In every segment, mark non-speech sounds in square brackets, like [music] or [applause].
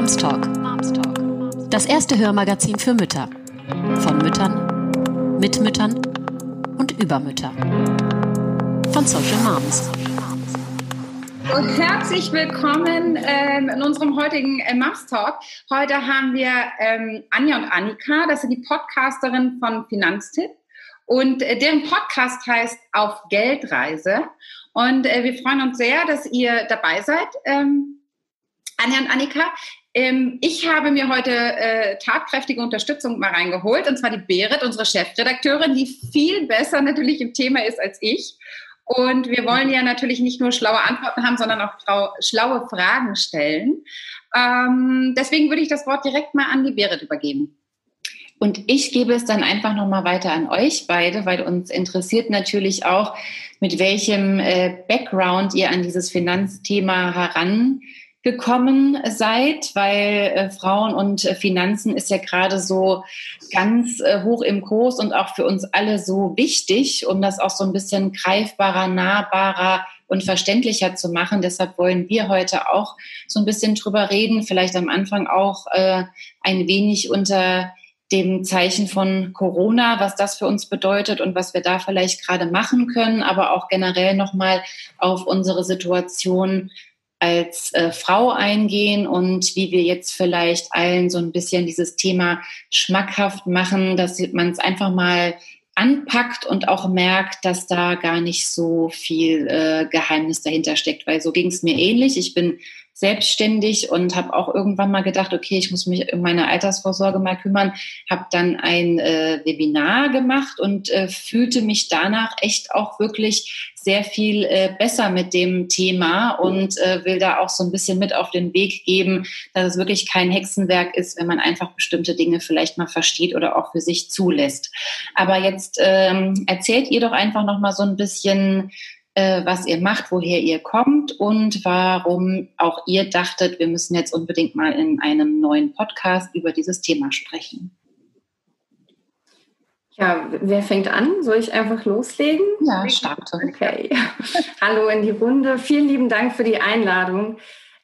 Moms Talk. Das erste Hörmagazin für Mütter. Von Müttern, mit Müttern und über Mütter. Von Social Moms. Und herzlich willkommen ähm, in unserem heutigen äh, Moms Talk. Heute haben wir ähm, Anja und Annika, das sind die Podcasterin von Finanztipp. Und äh, deren Podcast heißt Auf Geldreise. Und äh, wir freuen uns sehr, dass ihr dabei seid. Ähm, Anja und Annika, ähm, ich habe mir heute äh, tatkräftige Unterstützung mal reingeholt, und zwar die Berit, unsere Chefredakteurin, die viel besser natürlich im Thema ist als ich. Und wir wollen ja natürlich nicht nur schlaue Antworten haben, sondern auch schlaue Fragen stellen. Ähm, deswegen würde ich das Wort direkt mal an die Berit übergeben. Und ich gebe es dann einfach nochmal weiter an euch beide, weil uns interessiert natürlich auch, mit welchem äh, Background ihr an dieses Finanzthema heran gekommen seid, weil äh, Frauen und äh, Finanzen ist ja gerade so ganz äh, hoch im Kurs und auch für uns alle so wichtig, um das auch so ein bisschen greifbarer, nahbarer und verständlicher zu machen. Deshalb wollen wir heute auch so ein bisschen drüber reden, vielleicht am Anfang auch äh, ein wenig unter dem Zeichen von Corona, was das für uns bedeutet und was wir da vielleicht gerade machen können, aber auch generell nochmal auf unsere Situation als äh, Frau eingehen und wie wir jetzt vielleicht allen so ein bisschen dieses Thema schmackhaft machen, dass man es einfach mal anpackt und auch merkt, dass da gar nicht so viel äh, Geheimnis dahinter steckt, weil so ging es mir ähnlich. Ich bin selbstständig und habe auch irgendwann mal gedacht, okay, ich muss mich um meine Altersvorsorge mal kümmern, habe dann ein äh, Webinar gemacht und äh, fühlte mich danach echt auch wirklich sehr viel äh, besser mit dem Thema und äh, will da auch so ein bisschen mit auf den Weg geben, dass es wirklich kein Hexenwerk ist, wenn man einfach bestimmte Dinge vielleicht mal versteht oder auch für sich zulässt. Aber jetzt ähm, erzählt ihr doch einfach noch mal so ein bisschen äh, was ihr macht, woher ihr kommt und warum auch ihr dachtet, wir müssen jetzt unbedingt mal in einem neuen Podcast über dieses Thema sprechen. Ja, wer fängt an? Soll ich einfach loslegen? Ja, starte. Okay. [laughs] Hallo in die Runde. Vielen lieben Dank für die Einladung.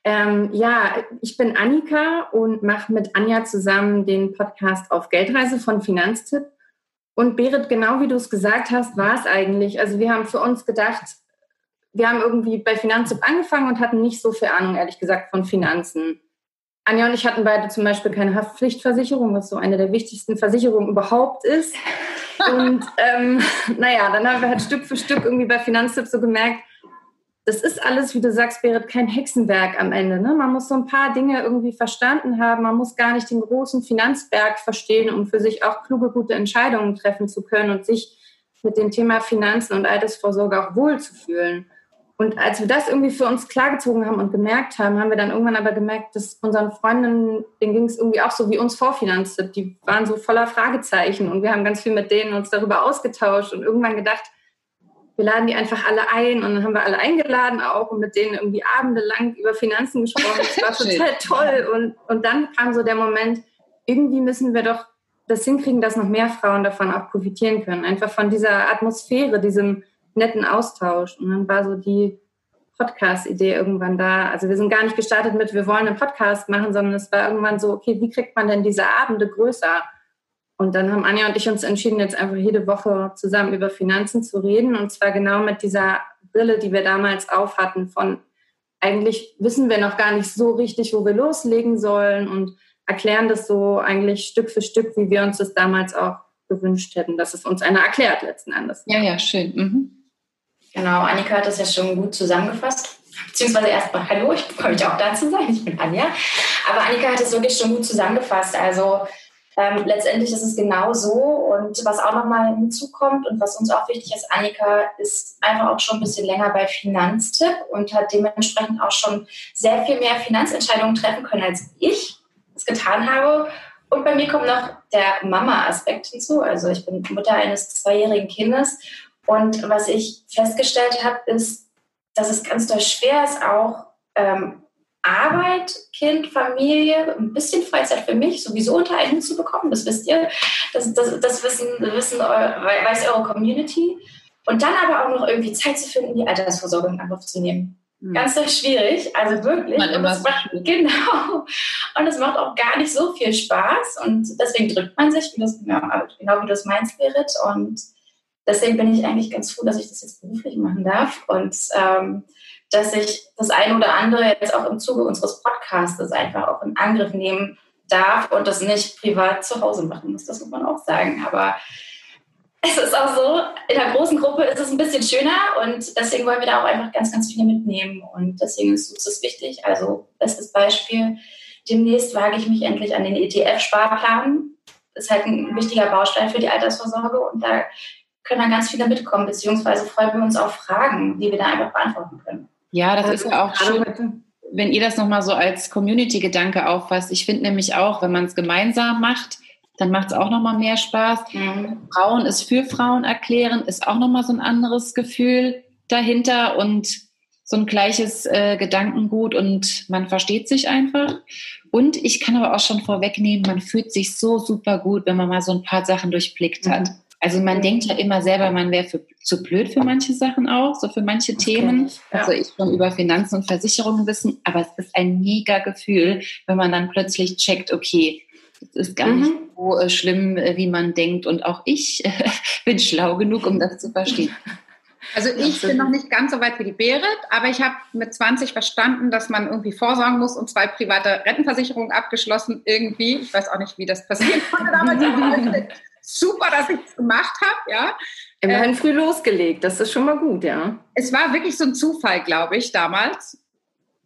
Ähm, ja, ich bin Annika und mache mit Anja zusammen den Podcast auf Geldreise von Finanztipp. Und Berit, genau wie du es gesagt hast, war es eigentlich. Also wir haben für uns gedacht, wir haben irgendwie bei Finanztipp angefangen und hatten nicht so viel Ahnung, ehrlich gesagt, von Finanzen. Anja und ich hatten beide zum Beispiel keine Haftpflichtversicherung, was so eine der wichtigsten Versicherungen überhaupt ist. [laughs] Und ähm, naja, dann haben wir halt Stück für Stück irgendwie bei Finanztipp so gemerkt, das ist alles, wie du sagst, Berit, kein Hexenwerk am Ende. Ne? Man muss so ein paar Dinge irgendwie verstanden haben. Man muss gar nicht den großen Finanzberg verstehen, um für sich auch kluge, gute Entscheidungen treffen zu können und sich mit dem Thema Finanzen und Altersvorsorge auch wohlzufühlen. Und als wir das irgendwie für uns klargezogen haben und gemerkt haben, haben wir dann irgendwann aber gemerkt, dass unseren Freundinnen, denen ging es irgendwie auch so wie uns vorfinanziert. Die waren so voller Fragezeichen und wir haben ganz viel mit denen uns darüber ausgetauscht und irgendwann gedacht, wir laden die einfach alle ein und dann haben wir alle eingeladen auch und mit denen irgendwie abendelang über Finanzen gesprochen. Das war [laughs] total toll. Und, und dann kam so der Moment, irgendwie müssen wir doch das hinkriegen, dass noch mehr Frauen davon auch profitieren können. Einfach von dieser Atmosphäre, diesem netten Austausch. Und dann war so die Podcast-Idee irgendwann da. Also wir sind gar nicht gestartet mit, wir wollen einen Podcast machen, sondern es war irgendwann so, okay, wie kriegt man denn diese Abende größer? Und dann haben Anja und ich uns entschieden, jetzt einfach jede Woche zusammen über Finanzen zu reden. Und zwar genau mit dieser Brille, die wir damals auf hatten, von eigentlich wissen wir noch gar nicht so richtig, wo wir loslegen sollen und erklären das so eigentlich Stück für Stück, wie wir uns das damals auch gewünscht hätten, dass es uns einer erklärt letzten Endes. Ja, ja, schön. Mhm. Genau, Annika hat das ja schon gut zusammengefasst. Beziehungsweise erstmal Hallo, ich freue mich auch da zu sein. Ich bin Anja. Aber Annika hat es wirklich schon gut zusammengefasst. Also ähm, letztendlich ist es genau so. Und was auch nochmal hinzukommt und was uns auch wichtig ist, Annika ist einfach auch schon ein bisschen länger bei Finanztipp und hat dementsprechend auch schon sehr viel mehr Finanzentscheidungen treffen können, als ich es getan habe. Und bei mir kommt noch der Mama-Aspekt hinzu. Also ich bin Mutter eines zweijährigen Kindes. Und was ich festgestellt habe, ist, dass es ganz doll schwer ist, auch ähm, Arbeit, Kind, Familie, ein bisschen Freizeit für mich sowieso unter einen zu bekommen. Das wisst ihr. Das, das, das wissen, wissen weiß eure Community. Und dann aber auch noch irgendwie Zeit zu finden, die Altersvorsorge in Angriff zu nehmen. Mhm. Ganz sehr schwierig, also wirklich. Man und immer macht, genau. Und es macht auch gar nicht so viel Spaß und deswegen drückt man sich, wie das, ja, genau wie du es meinst, Berit. Und deswegen bin ich eigentlich ganz froh, dass ich das jetzt beruflich machen darf und ähm, dass ich das eine oder andere jetzt auch im Zuge unseres Podcasts einfach auch in Angriff nehmen darf und das nicht privat zu Hause machen muss. Das muss man auch sagen. Aber es ist auch so, in der großen Gruppe ist es ein bisschen schöner und deswegen wollen wir da auch einfach ganz, ganz viel mitnehmen und deswegen ist das wichtig. Also, bestes Beispiel, demnächst wage ich mich endlich an den ETF-Sparplan. Ist halt ein wichtiger Baustein für die Altersvorsorge und da können dann ganz viele mitkommen, beziehungsweise freuen wir uns auf Fragen, die wir da einfach beantworten können. Ja, das ist ja auch schön, wenn ihr das nochmal so als Community-Gedanke auffasst. Ich finde nämlich auch, wenn man es gemeinsam macht, dann macht es auch nochmal mehr Spaß. Mhm. Frauen ist für Frauen erklären, ist auch nochmal so ein anderes Gefühl dahinter und so ein gleiches äh, Gedankengut und man versteht sich einfach. Und ich kann aber auch schon vorwegnehmen, man fühlt sich so super gut, wenn man mal so ein paar Sachen durchblickt hat. Mhm. Also man denkt ja immer selber, man wäre zu blöd für manche Sachen auch, so für manche das Themen. Also ich schon über Finanzen und Versicherungen wissen, aber es ist ein mega Gefühl, wenn man dann plötzlich checkt, okay, es ist gar mhm. nicht so äh, schlimm, äh, wie man denkt. Und auch ich äh, [laughs] bin schlau genug, um das zu verstehen. Also ich bin noch nicht ganz so weit wie die Berit, aber ich habe mit 20 verstanden, dass man irgendwie vorsorgen muss und zwei private Rentenversicherungen abgeschlossen irgendwie. Ich weiß auch nicht, wie das passiert konnte damals. [laughs] super, dass ich es gemacht habe, ja. Immerhin äh, früh losgelegt, das ist schon mal gut, ja. Es war wirklich so ein Zufall, glaube ich, damals,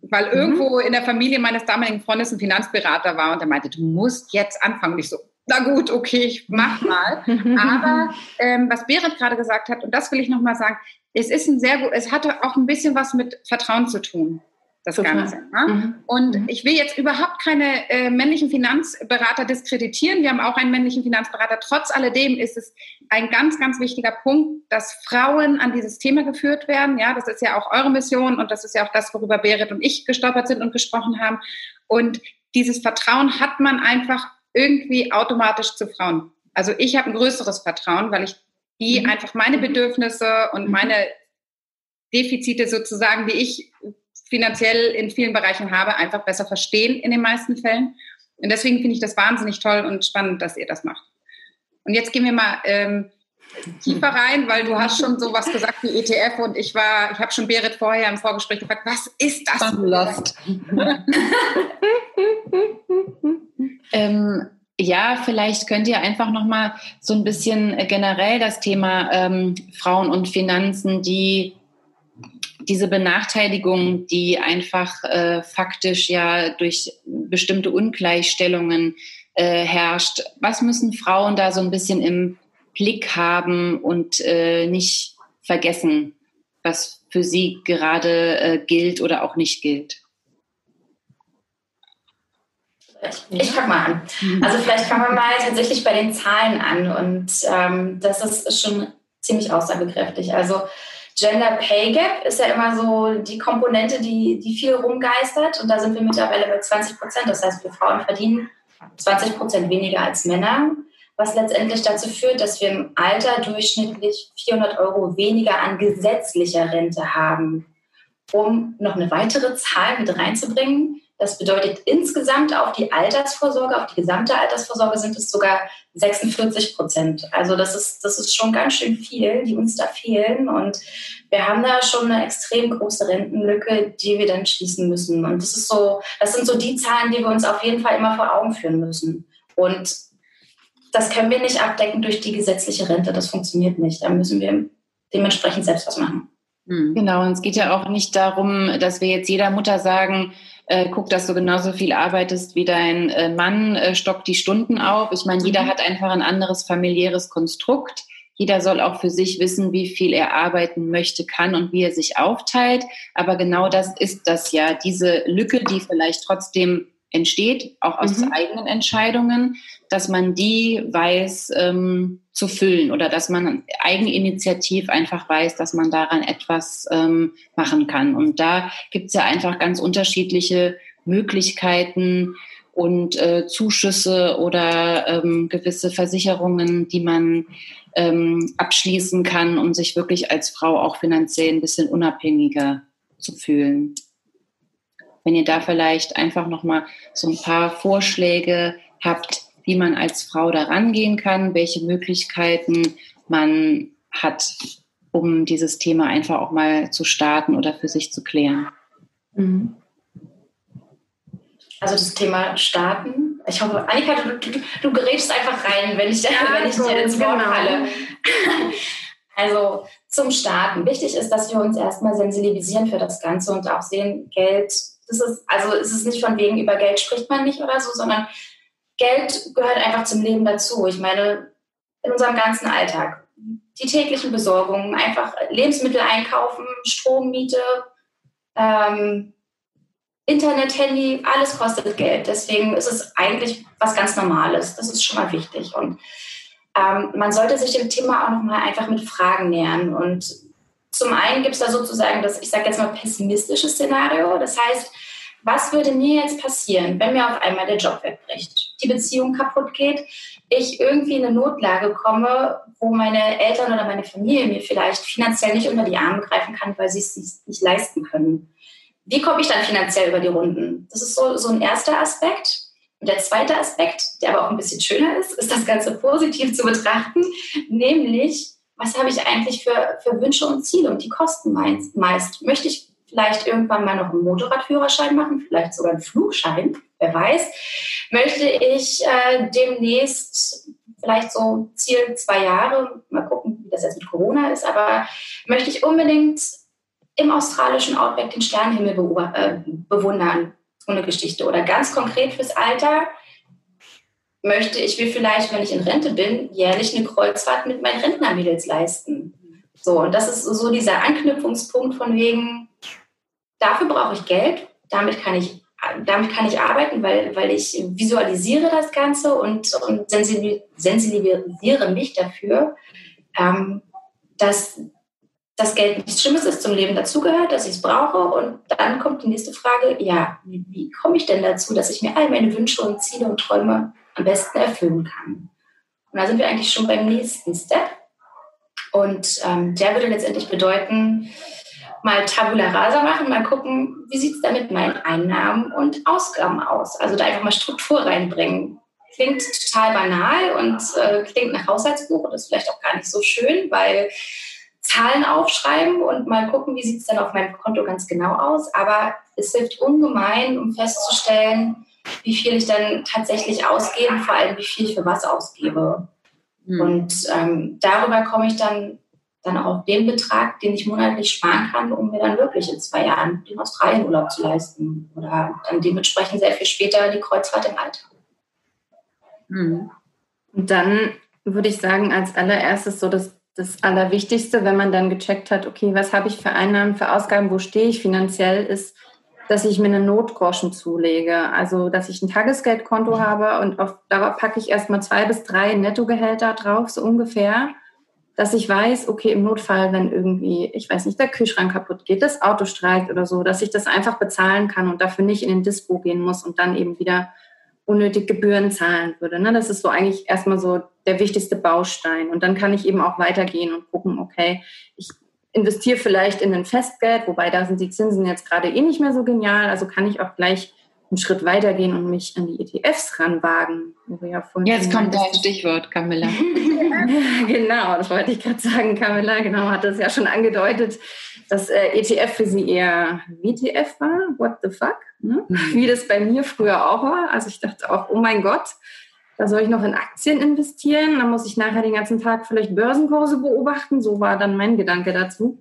weil mhm. irgendwo in der Familie meines damaligen Freundes ein Finanzberater war und der meinte, du musst jetzt anfangen. Und ich so, na gut, okay, ich mach [laughs] mal. Aber ähm, was Berit gerade gesagt hat, und das will ich nochmal sagen, es ist ein sehr gut, es hatte auch ein bisschen was mit Vertrauen zu tun das Total. Ganze. Ne? Mhm. Und mhm. ich will jetzt überhaupt keine äh, männlichen Finanzberater diskreditieren. Wir haben auch einen männlichen Finanzberater. Trotz alledem ist es ein ganz, ganz wichtiger Punkt, dass Frauen an dieses Thema geführt werden. Ja, das ist ja auch eure Mission und das ist ja auch das, worüber Berit und ich gestolpert sind und gesprochen haben. Und dieses Vertrauen hat man einfach irgendwie automatisch zu Frauen. Also ich habe ein größeres Vertrauen, weil ich die mhm. einfach meine Bedürfnisse und mhm. meine Defizite sozusagen, die ich finanziell in vielen Bereichen habe, einfach besser verstehen in den meisten Fällen. Und deswegen finde ich das wahnsinnig toll und spannend, dass ihr das macht. Und jetzt gehen wir mal ähm, tiefer rein, weil du hast schon so was gesagt wie ETF und ich war, ich habe schon Berit vorher im Vorgespräch gefragt, was ist das? Lost. [laughs] ähm, ja, vielleicht könnt ihr einfach noch mal so ein bisschen generell das Thema ähm, Frauen und Finanzen, die diese Benachteiligung, die einfach äh, faktisch ja durch bestimmte Ungleichstellungen äh, herrscht, was müssen Frauen da so ein bisschen im Blick haben und äh, nicht vergessen, was für sie gerade äh, gilt oder auch nicht gilt? Ich, fange mal an. Also vielleicht fangen wir mal tatsächlich bei den Zahlen an und ähm, das ist schon ziemlich aussagekräftig. Also Gender Pay Gap ist ja immer so die Komponente, die, die viel rumgeistert. Und da sind wir mittlerweile bei 20 Prozent. Das heißt, wir Frauen verdienen 20 Prozent weniger als Männer, was letztendlich dazu führt, dass wir im Alter durchschnittlich 400 Euro weniger an gesetzlicher Rente haben. Um noch eine weitere Zahl mit reinzubringen, das bedeutet insgesamt auf die Altersvorsorge, auf die gesamte Altersvorsorge sind es sogar 46 Prozent. Also das ist, das ist schon ganz schön viel, die uns da fehlen. Und wir haben da schon eine extrem große Rentenlücke, die wir dann schließen müssen. Und das ist so, das sind so die Zahlen, die wir uns auf jeden Fall immer vor Augen führen müssen. Und das können wir nicht abdecken durch die gesetzliche Rente. Das funktioniert nicht. Da müssen wir dementsprechend selbst was machen. Hm. Genau, und es geht ja auch nicht darum, dass wir jetzt jeder Mutter sagen, äh, guck, dass du genauso viel arbeitest wie dein äh, Mann, äh, stockt die Stunden auf. Ich meine, jeder mhm. hat einfach ein anderes familiäres Konstrukt. Jeder soll auch für sich wissen, wie viel er arbeiten möchte, kann und wie er sich aufteilt. Aber genau das ist das ja, diese Lücke, die vielleicht trotzdem entsteht, auch aus mhm. eigenen Entscheidungen, dass man die weiß ähm, zu füllen oder dass man eigeninitiativ einfach weiß, dass man daran etwas ähm, machen kann. Und da gibt es ja einfach ganz unterschiedliche Möglichkeiten und äh, Zuschüsse oder ähm, gewisse Versicherungen, die man ähm, abschließen kann, um sich wirklich als Frau auch finanziell ein bisschen unabhängiger zu fühlen. Wenn ihr da vielleicht einfach nochmal so ein paar Vorschläge habt, wie man als Frau da rangehen kann, welche Möglichkeiten man hat, um dieses Thema einfach auch mal zu starten oder für sich zu klären. Mhm. Also das Thema Starten. Ich hoffe, Annika, du, du, du gerätst einfach rein, wenn ich, ja, wenn ich dir ins Wort genau. falle. [laughs] Also zum Starten. Wichtig ist, dass wir uns erstmal sensibilisieren für das Ganze und auch sehen, Geld, das ist, also ist es nicht von wegen, über Geld spricht man nicht oder so, sondern Geld gehört einfach zum Leben dazu. Ich meine, in unserem ganzen Alltag. Die täglichen Besorgungen, einfach Lebensmittel einkaufen, Strommiete, ähm, Internet, Handy, alles kostet Geld. Deswegen ist es eigentlich was ganz Normales. Das ist schon mal wichtig. Und ähm, man sollte sich dem Thema auch nochmal einfach mit Fragen nähern. Und zum einen gibt es da sozusagen das, ich sage jetzt mal, pessimistische Szenario. Das heißt, was würde mir jetzt passieren, wenn mir auf einmal der Job wegbricht, die Beziehung kaputt geht, ich irgendwie in eine Notlage komme, wo meine Eltern oder meine Familie mir vielleicht finanziell nicht unter die Arme greifen kann, weil sie es nicht leisten können wie komme ich dann finanziell über die Runden? Das ist so, so ein erster Aspekt. Und der zweite Aspekt, der aber auch ein bisschen schöner ist, ist das Ganze positiv zu betrachten, nämlich, was habe ich eigentlich für, für Wünsche und Ziele und die kosten meist. Möchte ich vielleicht irgendwann mal noch einen Motorradführerschein machen, vielleicht sogar einen Flugschein, wer weiß. Möchte ich äh, demnächst vielleicht so Ziel zwei Jahre, mal gucken, wie das jetzt mit Corona ist, aber möchte ich unbedingt im australischen Outback den Sternenhimmel äh, bewundern. So eine Geschichte. Oder ganz konkret fürs Alter möchte ich mir vielleicht, wenn ich in Rente bin, jährlich eine Kreuzfahrt mit meinen Rentnermädels leisten. So, und das ist so dieser Anknüpfungspunkt von wegen, dafür brauche ich Geld, damit kann ich, damit kann ich arbeiten, weil, weil ich visualisiere das Ganze und, und sensibilisiere mich dafür, ähm, dass das Geld nichts Schlimmes ist, zum Leben dazugehört, dass ich es brauche. Und dann kommt die nächste Frage, ja, wie, wie komme ich denn dazu, dass ich mir all meine Wünsche und Ziele und Träume am besten erfüllen kann? Und da sind wir eigentlich schon beim nächsten Step. Und ähm, der würde letztendlich bedeuten, mal Tabula Rasa machen, mal gucken, wie sieht es da mit meinen Einnahmen und Ausgaben aus. Also da einfach mal Struktur reinbringen. Klingt total banal und äh, klingt nach Haushaltsbuch und ist vielleicht auch gar nicht so schön, weil Zahlen aufschreiben und mal gucken, wie sieht es dann auf meinem Konto ganz genau aus. Aber es hilft ungemein, um festzustellen, wie viel ich dann tatsächlich ausgebe, vor allem wie viel ich für was ausgebe. Mhm. Und ähm, darüber komme ich dann, dann auf den Betrag, den ich monatlich sparen kann, um mir dann wirklich in zwei Jahren den Australienurlaub zu leisten. Oder dann dementsprechend sehr viel später die Kreuzfahrt im Alter. Mhm. Und dann würde ich sagen, als allererstes so das das Allerwichtigste, wenn man dann gecheckt hat, okay, was habe ich für Einnahmen, für Ausgaben, wo stehe ich finanziell, ist, dass ich mir eine Notgroschen zulege. Also, dass ich ein Tagesgeldkonto habe und auf, darauf packe ich erstmal zwei bis drei Nettogehälter drauf, so ungefähr, dass ich weiß, okay, im Notfall, wenn irgendwie, ich weiß nicht, der Kühlschrank kaputt geht, das Auto streikt oder so, dass ich das einfach bezahlen kann und dafür nicht in den Dispo gehen muss und dann eben wieder unnötig Gebühren zahlen würde. Ne? Das ist so eigentlich erstmal so der wichtigste Baustein. Und dann kann ich eben auch weitergehen und gucken, okay, ich investiere vielleicht in ein Festgeld, wobei da sind die Zinsen jetzt gerade eh nicht mehr so genial. Also kann ich auch gleich einen Schritt weitergehen und mich an die ETFs ranwagen. Ja jetzt kommt dein Stichwort, Camilla. [laughs] genau, das wollte ich gerade sagen. Camilla, genau, hat das ja schon angedeutet, dass äh, ETF für sie eher WTF war. What the fuck? Ne? Mhm. Wie das bei mir früher auch war. Also ich dachte auch, oh mein Gott, da soll ich noch in Aktien investieren. Da muss ich nachher den ganzen Tag vielleicht Börsenkurse beobachten. So war dann mein Gedanke dazu.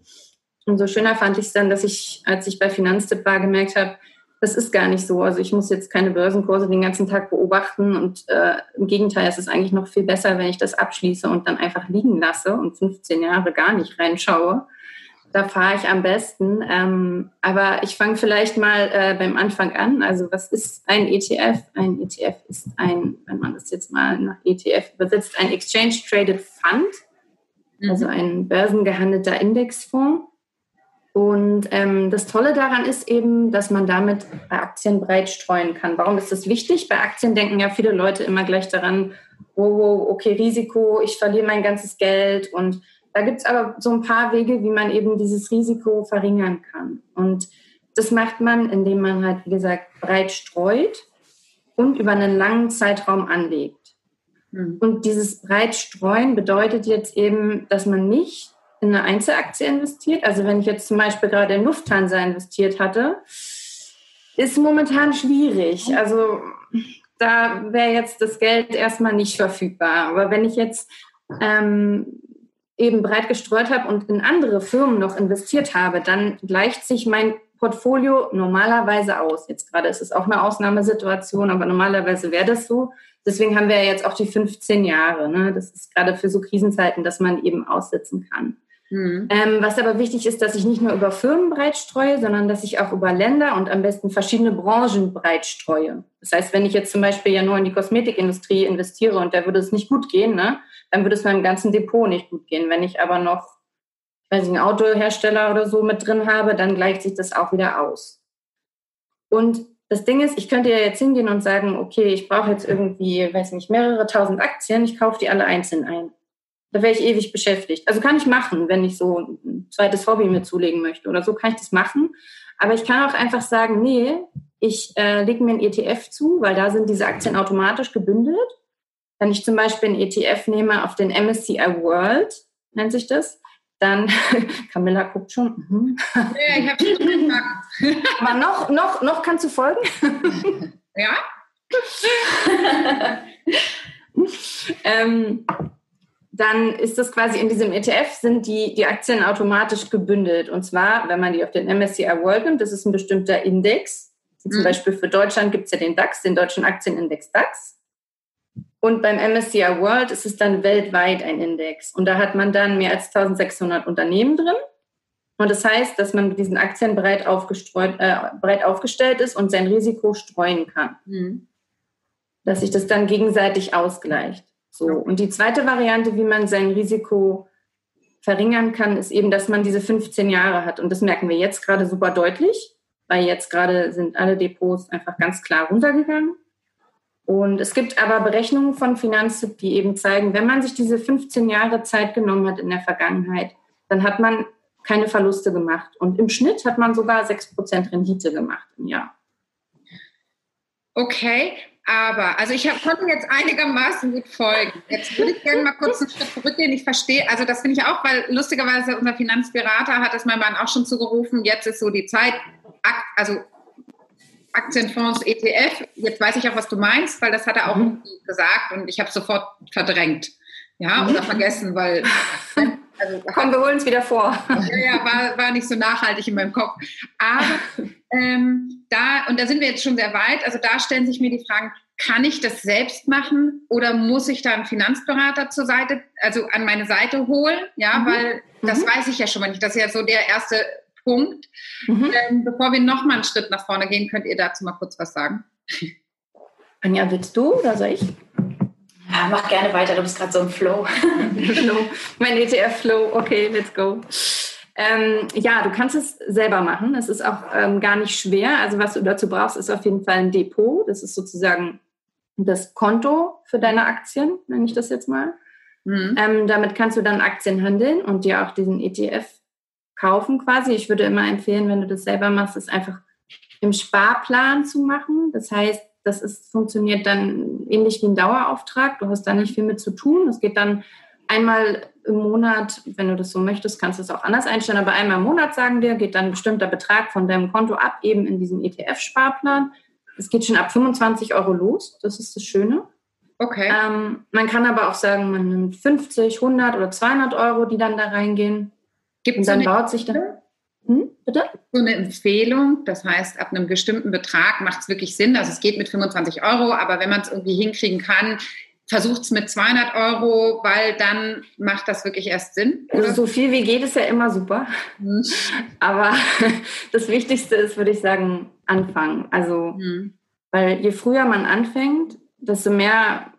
Umso schöner fand ich es dann, dass ich, als ich bei Finanztipp war, gemerkt habe, das ist gar nicht so. Also ich muss jetzt keine Börsenkurse den ganzen Tag beobachten und äh, im Gegenteil, es ist eigentlich noch viel besser, wenn ich das abschließe und dann einfach liegen lasse und 15 Jahre gar nicht reinschaue da fahre ich am besten. Ähm, aber ich fange vielleicht mal äh, beim Anfang an. Also was ist ein ETF? Ein ETF ist ein, wenn man das jetzt mal nach ETF übersetzt, ein Exchange Traded Fund, mhm. also ein börsengehandelter Indexfonds. Und ähm, das Tolle daran ist eben, dass man damit bei Aktien breit streuen kann. Warum ist das wichtig? Bei Aktien denken ja viele Leute immer gleich daran, oh, okay, Risiko, ich verliere mein ganzes Geld und Da gibt es aber so ein paar Wege, wie man eben dieses Risiko verringern kann. Und das macht man, indem man halt, wie gesagt, breit streut und über einen langen Zeitraum anlegt. Mhm. Und dieses breit streuen bedeutet jetzt eben, dass man nicht in eine Einzelaktie investiert. Also wenn ich jetzt zum Beispiel gerade in Lufthansa investiert hatte, ist momentan schwierig. Also da wäre jetzt das Geld erstmal nicht verfügbar. Aber wenn ich jetzt ähm, eben breit gestreut habe und in andere Firmen noch investiert habe, dann gleicht sich mein Portfolio normalerweise aus. Jetzt gerade ist es auch eine Ausnahmesituation, aber normalerweise wäre das so. Deswegen haben wir ja jetzt auch die 15 Jahre. Ne? Das ist gerade für so Krisenzeiten, dass man eben aussitzen kann. Mhm. Ähm, was aber wichtig ist, dass ich nicht nur über Firmen breit streue, sondern dass ich auch über Länder und am besten verschiedene Branchen breit streue. Das heißt, wenn ich jetzt zum Beispiel ja nur in die Kosmetikindustrie investiere und da würde es nicht gut gehen, ne, dann würde es meinem ganzen Depot nicht gut gehen. Wenn ich aber noch, weiß ich, einen Autohersteller oder so mit drin habe, dann gleicht sich das auch wieder aus. Und das Ding ist, ich könnte ja jetzt hingehen und sagen, okay, ich brauche jetzt irgendwie, weiß nicht, mehrere tausend Aktien, ich kaufe die alle einzeln ein. Da wäre ich ewig beschäftigt. Also kann ich machen, wenn ich so ein zweites Hobby mir zulegen möchte oder so, kann ich das machen. Aber ich kann auch einfach sagen, nee, ich äh, lege mir ein ETF zu, weil da sind diese Aktien automatisch gebündelt. Wenn ich zum Beispiel ein ETF nehme auf den MSCI World, nennt sich das, dann, [laughs] Camilla guckt schon. Mhm. Ja, ich habe schon gesagt. [laughs] Aber noch, noch, noch kannst du folgen? Ja. [laughs] ähm, dann ist das quasi in diesem ETF sind die, die Aktien automatisch gebündelt. Und zwar, wenn man die auf den MSCI World nimmt, das ist ein bestimmter Index. Mhm. Zum Beispiel für Deutschland gibt es ja den DAX, den deutschen Aktienindex DAX. Und beim MSCI World ist es dann weltweit ein Index. Und da hat man dann mehr als 1600 Unternehmen drin. Und das heißt, dass man mit diesen Aktien breit, aufgestreut, äh, breit aufgestellt ist und sein Risiko streuen kann. Mhm. Dass sich das dann gegenseitig ausgleicht. So. Und die zweite Variante, wie man sein Risiko verringern kann, ist eben, dass man diese 15 Jahre hat. Und das merken wir jetzt gerade super deutlich, weil jetzt gerade sind alle Depots einfach ganz klar runtergegangen. Und es gibt aber Berechnungen von Finanztipp, die eben zeigen, wenn man sich diese 15 Jahre Zeit genommen hat in der Vergangenheit, dann hat man keine Verluste gemacht. Und im Schnitt hat man sogar 6% Rendite gemacht im Jahr. Okay, aber, also ich hab, konnte jetzt einigermaßen gut folgen. Jetzt würde ich gerne mal kurz einen Schritt zurückgehen. Ich verstehe, also das finde ich auch, weil lustigerweise unser Finanzberater hat es meinem Mann auch schon zugerufen, jetzt ist so die Zeit, also Aktienfonds, ETF, jetzt weiß ich auch, was du meinst, weil das hat er auch mhm. gesagt und ich habe sofort verdrängt. Ja, mhm. oder vergessen, weil [laughs] also, Komm, wir holen es wieder vor. Ja, ja war, war nicht so nachhaltig in meinem Kopf. Aber ähm, da, und da sind wir jetzt schon sehr weit, also da stellen sich mir die Fragen, kann ich das selbst machen oder muss ich da einen Finanzberater zur Seite, also an meine Seite holen? Ja, mhm. weil das mhm. weiß ich ja schon mal nicht. Das ist ja so der erste Punkt. Mhm. Ähm, bevor wir nochmal einen Schritt nach vorne gehen, könnt ihr dazu mal kurz was sagen? Anja, willst du oder soll ich? Ja, mach gerne weiter, du bist gerade so im Flow. [laughs] Flow. Mein ETF-Flow, okay, let's go. Ähm, ja, du kannst es selber machen. Es ist auch ähm, gar nicht schwer. Also was du dazu brauchst, ist auf jeden Fall ein Depot. Das ist sozusagen das Konto für deine Aktien, nenne ich das jetzt mal. Mhm. Ähm, damit kannst du dann Aktien handeln und dir auch diesen ETF kaufen quasi. Ich würde immer empfehlen, wenn du das selber machst, es einfach im Sparplan zu machen. Das heißt, das ist, funktioniert dann ähnlich wie ein Dauerauftrag. Du hast da nicht viel mit zu tun. Es geht dann einmal im Monat, wenn du das so möchtest, kannst du es auch anders einstellen, aber einmal im Monat, sagen wir, geht dann ein bestimmter Betrag von deinem Konto ab, eben in diesen ETF-Sparplan. Es geht schon ab 25 Euro los. Das ist das Schöne. Okay. Ähm, man kann aber auch sagen, man nimmt 50, 100 oder 200 Euro, die dann da reingehen. Gibt es dann baut sich dann. Hm, bitte? So eine Empfehlung, das heißt, ab einem bestimmten Betrag macht es wirklich Sinn. Also es geht mit 25 Euro, aber wenn man es irgendwie hinkriegen kann, versucht es mit 200 Euro, weil dann macht das wirklich erst Sinn. Also so viel wie geht ist ja immer super. Hm. [laughs] Aber [laughs] das Wichtigste ist, würde ich sagen, anfangen. Also, hm. weil je früher man anfängt, desto mehr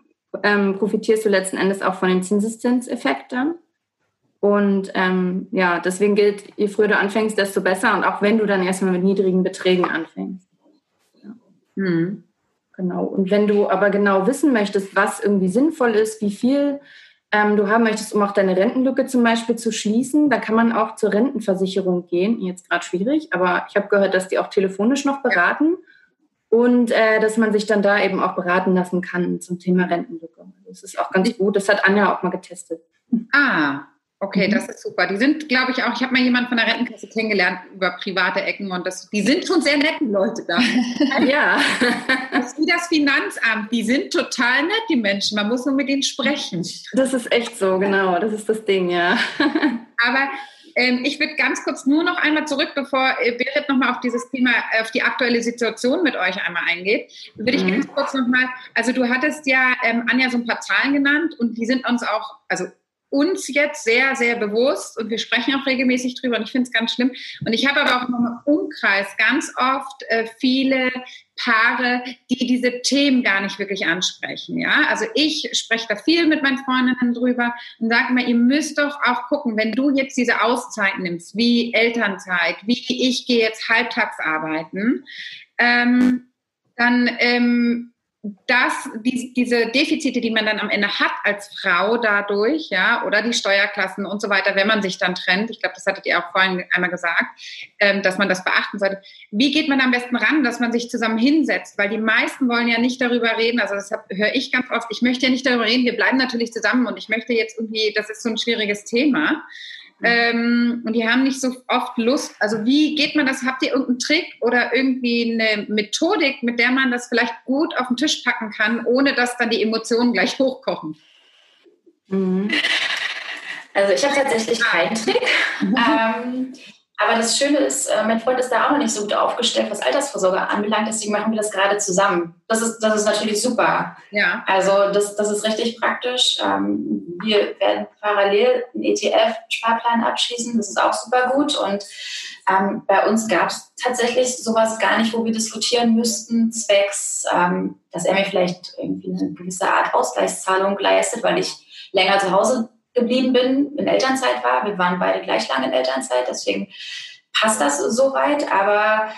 ähm, profitierst du letzten Endes auch von dem Zinseszinseffekt dann. Und ähm, ja, deswegen gilt, je früher du anfängst, desto besser. Und auch wenn du dann erstmal mit niedrigen Beträgen anfängst. Ja. Hm. Genau. Und wenn du aber genau wissen möchtest, was irgendwie sinnvoll ist, wie viel, ähm, du haben möchtest, um auch deine Rentenlücke zum Beispiel zu schließen. Da kann man auch zur Rentenversicherung gehen. Jetzt gerade schwierig, aber ich habe gehört, dass die auch telefonisch noch beraten und äh, dass man sich dann da eben auch beraten lassen kann zum Thema Rentenlücke. Das ist auch ganz gut. Das hat Anja auch mal getestet. Ah, Okay, mhm. das ist super. Die sind, glaube ich, auch, ich habe mal jemanden von der Rentenkasse kennengelernt über private Ecken und das, die sind schon sehr nette Leute da. [laughs] ja. [laughs] Das ist wie das Finanzamt. Die sind total nett, die Menschen. Man muss nur mit denen sprechen. Das ist echt so, genau. Das ist das Ding, ja. [laughs] Aber ähm, ich würde ganz kurz nur noch einmal zurück, bevor äh, Berit nochmal auf dieses Thema, auf die aktuelle Situation mit euch einmal eingeht, würde ich mhm. ganz kurz nochmal, also du hattest ja, ähm, Anja, so ein paar Zahlen genannt und die sind uns auch, also uns jetzt sehr, sehr bewusst und wir sprechen auch regelmäßig drüber und ich finde es ganz schlimm. Und ich habe aber auch im Umkreis ganz oft äh, viele Paare, die diese Themen gar nicht wirklich ansprechen. Ja, also ich spreche da viel mit meinen Freundinnen drüber und sage immer, ihr müsst doch auch gucken, wenn du jetzt diese Auszeit nimmst, wie Elternzeit, wie ich gehe jetzt halbtags arbeiten, ähm, dann ähm, dass die, diese Defizite, die man dann am Ende hat als Frau dadurch, ja, oder die Steuerklassen und so weiter, wenn man sich dann trennt, ich glaube, das hattet ihr auch vorhin einmal gesagt, ähm, dass man das beachten sollte. Wie geht man am besten ran, dass man sich zusammen hinsetzt? Weil die meisten wollen ja nicht darüber reden, also das höre ich ganz oft, ich möchte ja nicht darüber reden, wir bleiben natürlich zusammen und ich möchte jetzt irgendwie, das ist so ein schwieriges Thema. Ähm, und die haben nicht so oft Lust. Also wie geht man das? Habt ihr irgendeinen Trick oder irgendwie eine Methodik, mit der man das vielleicht gut auf den Tisch packen kann, ohne dass dann die Emotionen gleich hochkochen? Mhm. [laughs] Also ich habe tatsächlich keinen Trick. [laughs] ähm, aber das Schöne ist, äh, mein Freund ist da auch noch nicht so gut aufgestellt, was Altersvorsorge anbelangt. Deswegen machen wir das gerade zusammen. Das ist, das ist natürlich super. Ja. Also das, das ist richtig praktisch. Ähm, wir werden parallel einen ETF-Sparplan abschließen. Das ist auch super gut. Und ähm, bei uns gab es tatsächlich sowas gar nicht, wo wir diskutieren müssten, zwecks, ähm, dass er mir vielleicht irgendwie eine gewisse Art Ausgleichszahlung leistet, weil ich länger zu Hause geblieben bin, in Elternzeit war. Wir waren beide gleich lange in Elternzeit, deswegen passt das soweit. Aber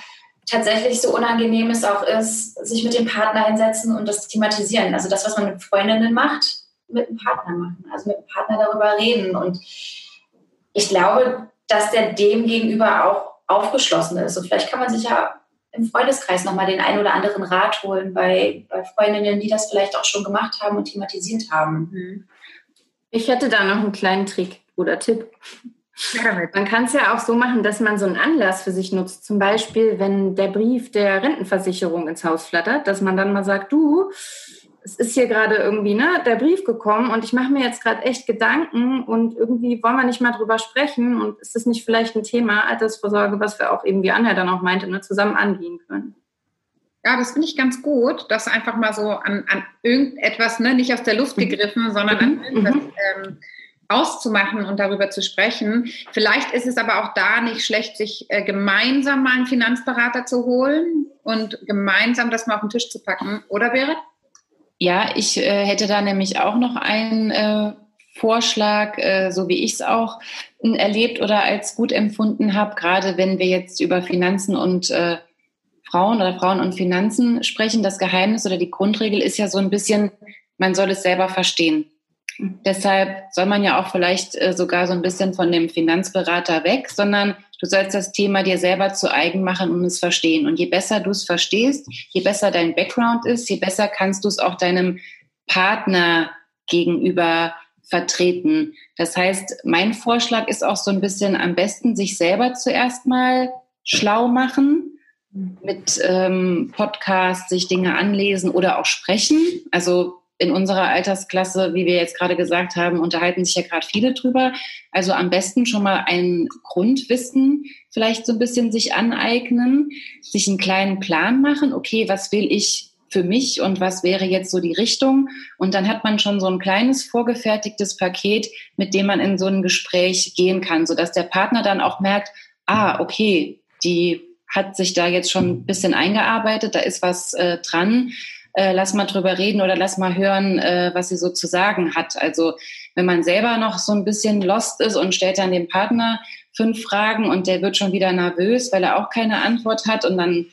tatsächlich so unangenehm es auch ist, sich mit dem Partner hinsetzen und das thematisieren. Also das, was man mit Freundinnen macht, mit dem Partner machen. Also mit dem Partner darüber reden. Und ich glaube, dass der dem gegenüber auch aufgeschlossen ist. Und vielleicht kann man sich ja im Freundeskreis nochmal den einen oder anderen Rat holen bei, bei Freundinnen, die das vielleicht auch schon gemacht haben und thematisiert haben. Ich hätte da noch einen kleinen Trick oder Tipp. Man kann es ja auch so machen, dass man so einen Anlass für sich nutzt. Zum Beispiel, wenn der Brief der Rentenversicherung ins Haus flattert, dass man dann mal sagt, du, es ist hier gerade irgendwie ne, der Brief gekommen und ich mache mir jetzt gerade echt Gedanken und irgendwie wollen wir nicht mal drüber sprechen und ist das nicht vielleicht ein Thema Altersvorsorge, was wir auch eben, wie Anja dann auch meinte, ne, zusammen angehen können? Ja, das finde ich ganz gut, das einfach mal so an, an irgendetwas, ne, nicht aus der Luft mhm. gegriffen, sondern an mhm. irgendwas mhm. ähm, auszumachen und darüber zu sprechen. Vielleicht ist es aber auch da nicht schlecht, sich äh, gemeinsam mal einen Finanzberater zu holen und gemeinsam das mal auf den Tisch zu packen, oder Berit? Ja, ich äh, hätte da nämlich auch noch einen äh, Vorschlag, äh, so wie ich es auch erlebt oder als gut empfunden habe, gerade wenn wir jetzt über Finanzen und äh, Frauen oder Frauen und Finanzen sprechen, das Geheimnis oder die Grundregel ist ja so ein bisschen, man soll es selber verstehen. Deshalb soll man ja auch vielleicht äh, sogar so ein bisschen von dem Finanzberater weg, sondern du sollst das Thema dir selber zu eigen machen und es verstehen. Und je besser du es verstehst, je besser dein Background ist, je besser kannst du es auch deinem Partner gegenüber vertreten. Das heißt, mein Vorschlag ist auch so ein bisschen am besten, sich selber zuerst mal schlau machen mit ähm, Podcasts sich Dinge anlesen oder auch sprechen. Also in unserer Altersklasse, wie wir jetzt gerade gesagt haben, unterhalten sich ja gerade viele drüber. Also am besten schon mal ein Grundwissen vielleicht so ein bisschen sich aneignen, sich einen kleinen Plan machen. Okay, was will ich für mich und was wäre jetzt so die Richtung? Und dann hat man schon so ein kleines vorgefertigtes Paket, mit dem man in so ein Gespräch gehen kann, sodass der Partner dann auch merkt, ah, okay, die hat sich da jetzt schon ein bisschen eingearbeitet, da ist was äh, dran. Äh, lass mal drüber reden oder lass mal hören, äh, was sie so zu sagen hat. Also wenn man selber noch so ein bisschen lost ist und stellt dann dem Partner fünf Fragen und der wird schon wieder nervös, weil er auch keine Antwort hat und dann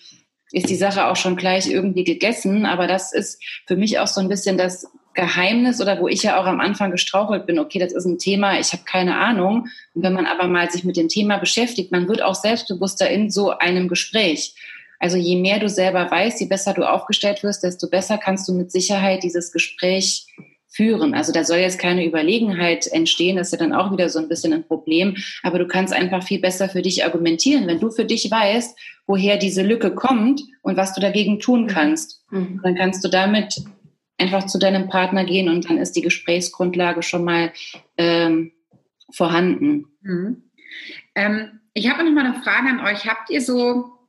ist die Sache auch schon gleich irgendwie gegessen. Aber das ist für mich auch so ein bisschen das Geheimnis oder wo ich ja auch am Anfang gestrauchelt bin, okay, das ist ein Thema, ich habe keine Ahnung. Und wenn man aber mal sich mit dem Thema beschäftigt, man wird auch selbstbewusster in so einem Gespräch. Also je mehr du selber weißt, je besser du aufgestellt wirst, desto besser kannst du mit Sicherheit dieses Gespräch führen. Also da soll jetzt keine Überlegenheit entstehen, das ist ja dann auch wieder so ein bisschen ein Problem, aber du kannst einfach viel besser für dich argumentieren, wenn du für dich weißt, woher diese Lücke kommt und was du dagegen tun kannst. Mhm. Dann kannst du damit einfach zu deinem Partner gehen und dann ist die Gesprächsgrundlage schon mal ähm, vorhanden. Mhm. Ähm, ich habe noch mal eine Frage an euch. Habt ihr so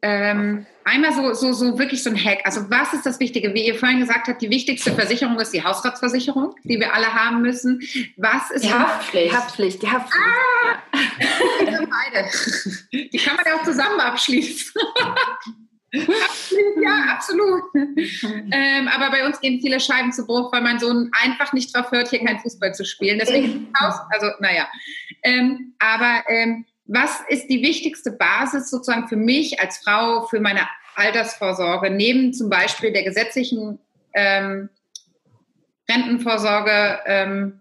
ähm, einmal so, so, so wirklich so ein Hack. Also was ist das Wichtige? Wie ihr vorhin gesagt habt, die wichtigste Versicherung ist die Hausratsversicherung, die wir alle haben müssen. Was ist die Haftpflicht? Haftpflicht, die Haftpflicht. Ah! Ja. [laughs] beide. Die kann man ja auch zusammen abschließen. [laughs] ja, absolut. [laughs] ähm, aber bei uns gehen viele Scheiben zu Bruch, weil mein Sohn einfach nicht drauf hört, hier kein Fußball zu spielen. Deswegen Haus, also naja. Ähm, aber ähm, was ist die wichtigste Basis sozusagen für mich als Frau, für meine Altersvorsorge, neben zum Beispiel der gesetzlichen ähm, Rentenvorsorge? Ähm,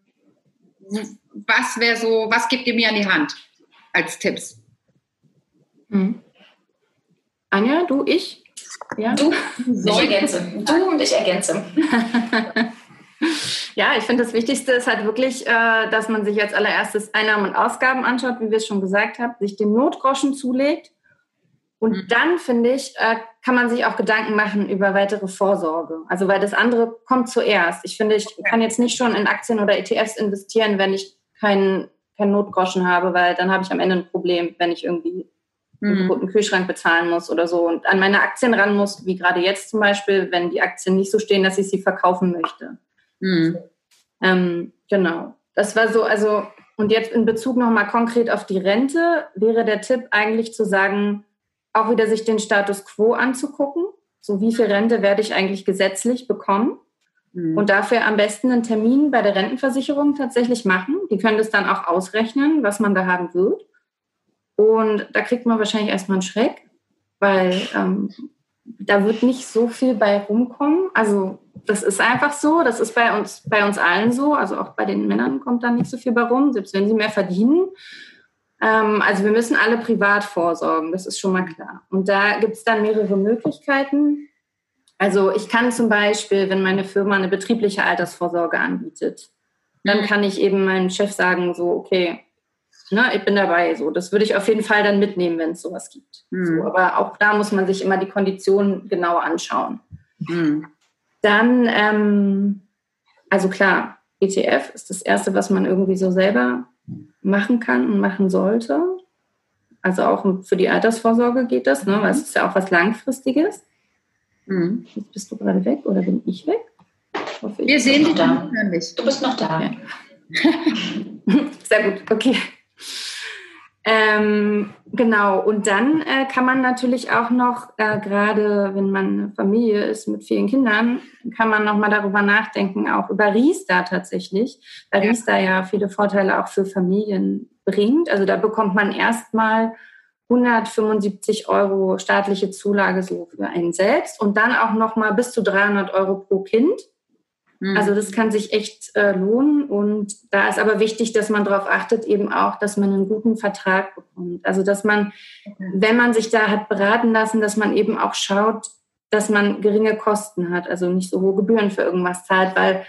was wäre so, was gibt ihr mir an die Hand als Tipps? Mhm. Anja, du, ich? Ja? Du, ich ergänze. Du und ich ergänze. [laughs] Ja, ich finde, das Wichtigste ist halt wirklich, äh, dass man sich als allererstes Einnahmen und Ausgaben anschaut, wie wir es schon gesagt haben, sich den Notgroschen zulegt. Und mhm. dann, finde ich, äh, kann man sich auch Gedanken machen über weitere Vorsorge. Also, weil das andere kommt zuerst. Ich finde, ich kann jetzt nicht schon in Aktien oder ETFs investieren, wenn ich keinen kein Notgroschen habe, weil dann habe ich am Ende ein Problem, wenn ich irgendwie einen guten mhm. Kühlschrank bezahlen muss oder so und an meine Aktien ran muss, wie gerade jetzt zum Beispiel, wenn die Aktien nicht so stehen, dass ich sie verkaufen möchte. Mhm. Ähm, genau. Das war so, also, und jetzt in Bezug nochmal konkret auf die Rente, wäre der Tipp eigentlich zu sagen, auch wieder sich den Status quo anzugucken. So, wie viel Rente werde ich eigentlich gesetzlich bekommen? Mhm. Und dafür am besten einen Termin bei der Rentenversicherung tatsächlich machen. Die können das dann auch ausrechnen, was man da haben wird. Und da kriegt man wahrscheinlich erstmal einen Schreck, weil ähm, da wird nicht so viel bei rumkommen. Also das ist einfach so, das ist bei uns, bei uns allen so. Also auch bei den Männern kommt da nicht so viel bei rum, selbst wenn sie mehr verdienen. Ähm, also wir müssen alle privat vorsorgen, das ist schon mal klar. Und da gibt es dann mehrere Möglichkeiten. Also ich kann zum Beispiel, wenn meine Firma eine betriebliche Altersvorsorge anbietet, dann mhm. kann ich eben meinem Chef sagen, so, okay, ne, ich bin dabei. So, das würde ich auf jeden Fall dann mitnehmen, wenn es sowas gibt. Mhm. So, aber auch da muss man sich immer die Konditionen genau anschauen. Mhm. Dann, ähm, also klar, ETF ist das Erste, was man irgendwie so selber machen kann und machen sollte. Also auch für die Altersvorsorge geht das, ne? weil es ist ja auch was Langfristiges. Mhm. Jetzt bist du gerade weg oder bin ich weg? Hoffe, ich Wir sehen dich da. Du bist noch da. Ja. [laughs] Sehr gut, okay. Ähm, genau, und dann äh, kann man natürlich auch noch, äh, gerade wenn man eine Familie ist mit vielen Kindern, kann man noch mal darüber nachdenken, auch über Riester tatsächlich, weil ja. Riester ja viele Vorteile auch für Familien bringt. Also da bekommt man erstmal 175 Euro staatliche Zulage so für einen selbst und dann auch noch mal bis zu 300 Euro pro Kind. Mhm. Also das kann sich echt äh, lohnen. Und da ist aber wichtig, dass man darauf achtet, eben auch, dass man einen guten Vertrag bekommt. Also dass man, wenn man sich da hat beraten lassen, dass man eben auch schaut, dass man geringe Kosten hat, also nicht so hohe Gebühren für irgendwas zahlt, weil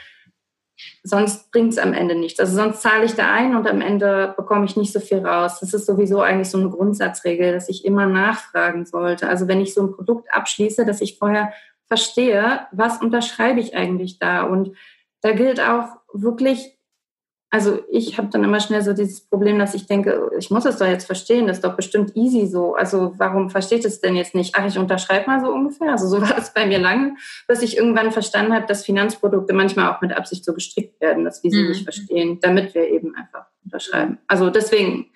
sonst bringt es am Ende nichts. Also sonst zahle ich da ein und am Ende bekomme ich nicht so viel raus. Das ist sowieso eigentlich so eine Grundsatzregel, dass ich immer nachfragen sollte. Also wenn ich so ein Produkt abschließe, dass ich vorher verstehe, was unterschreibe ich eigentlich da? Und da gilt auch wirklich, also ich habe dann immer schnell so dieses Problem, dass ich denke, ich muss es doch jetzt verstehen, das ist doch bestimmt easy so. Also warum versteht es denn jetzt nicht? Ach, ich unterschreibe mal so ungefähr. Also so war es bei mir lange, bis ich irgendwann verstanden habe, dass Finanzprodukte manchmal auch mit Absicht so gestrickt werden, dass wir sie mhm. nicht verstehen, damit wir eben einfach unterschreiben. Also deswegen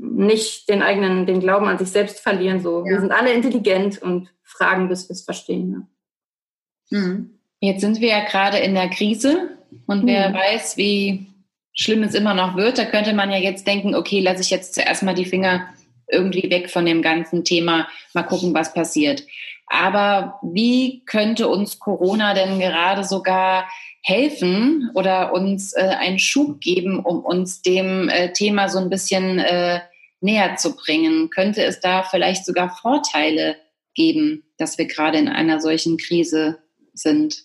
nicht den eigenen, den Glauben an sich selbst verlieren. So, ja. wir sind alle intelligent und fragen, bis wir es verstehen. Ne? Mhm. Jetzt sind wir ja gerade in der Krise und wer mhm. weiß, wie schlimm es immer noch wird, da könnte man ja jetzt denken, okay, lasse ich jetzt zuerst mal die Finger irgendwie weg von dem ganzen Thema, mal gucken, was passiert. Aber wie könnte uns Corona denn gerade sogar helfen oder uns äh, einen Schub geben, um uns dem äh, Thema so ein bisschen äh, näher zu bringen? Könnte es da vielleicht sogar Vorteile geben, dass wir gerade in einer solchen Krise sind?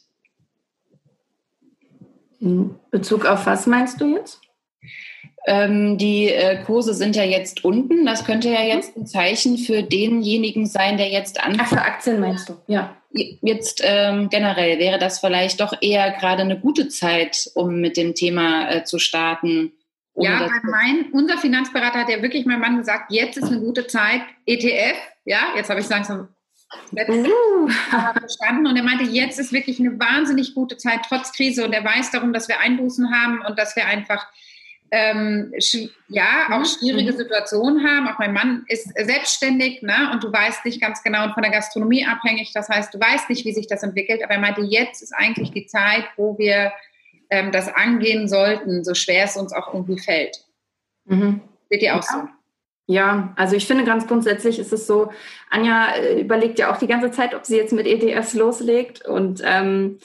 In Bezug auf was meinst du jetzt? Ähm, die äh, Kurse sind ja jetzt unten. Das könnte ja jetzt ein Zeichen für denjenigen sein, der jetzt anfängt. Ach, für Aktien meinst du? Ja. Jetzt ähm, generell wäre das vielleicht doch eher gerade eine gute Zeit, um mit dem Thema äh, zu starten. Ja, mein, unser Finanzberater hat ja wirklich mein Mann gesagt, jetzt ist eine gute Zeit, ETF, ja, jetzt habe ich langsam uh. [laughs] verstanden und er meinte, jetzt ist wirklich eine wahnsinnig gute Zeit, trotz Krise und er weiß darum, dass wir Einbußen haben und dass wir einfach ähm, ja, auch mhm. schwierige mhm. Situationen haben. Auch mein Mann ist selbstständig ne? und du weißt nicht ganz genau und von der Gastronomie abhängig. Das heißt, du weißt nicht, wie sich das entwickelt. Aber er meinte, jetzt ist eigentlich die Zeit, wo wir ähm, das angehen sollten, so schwer es uns auch irgendwie fällt. Mhm. Seht ihr auch ja. so? Ja, also ich finde ganz grundsätzlich ist es so, Anja äh, überlegt ja auch die ganze Zeit, ob sie jetzt mit ETFs loslegt. Und ähm,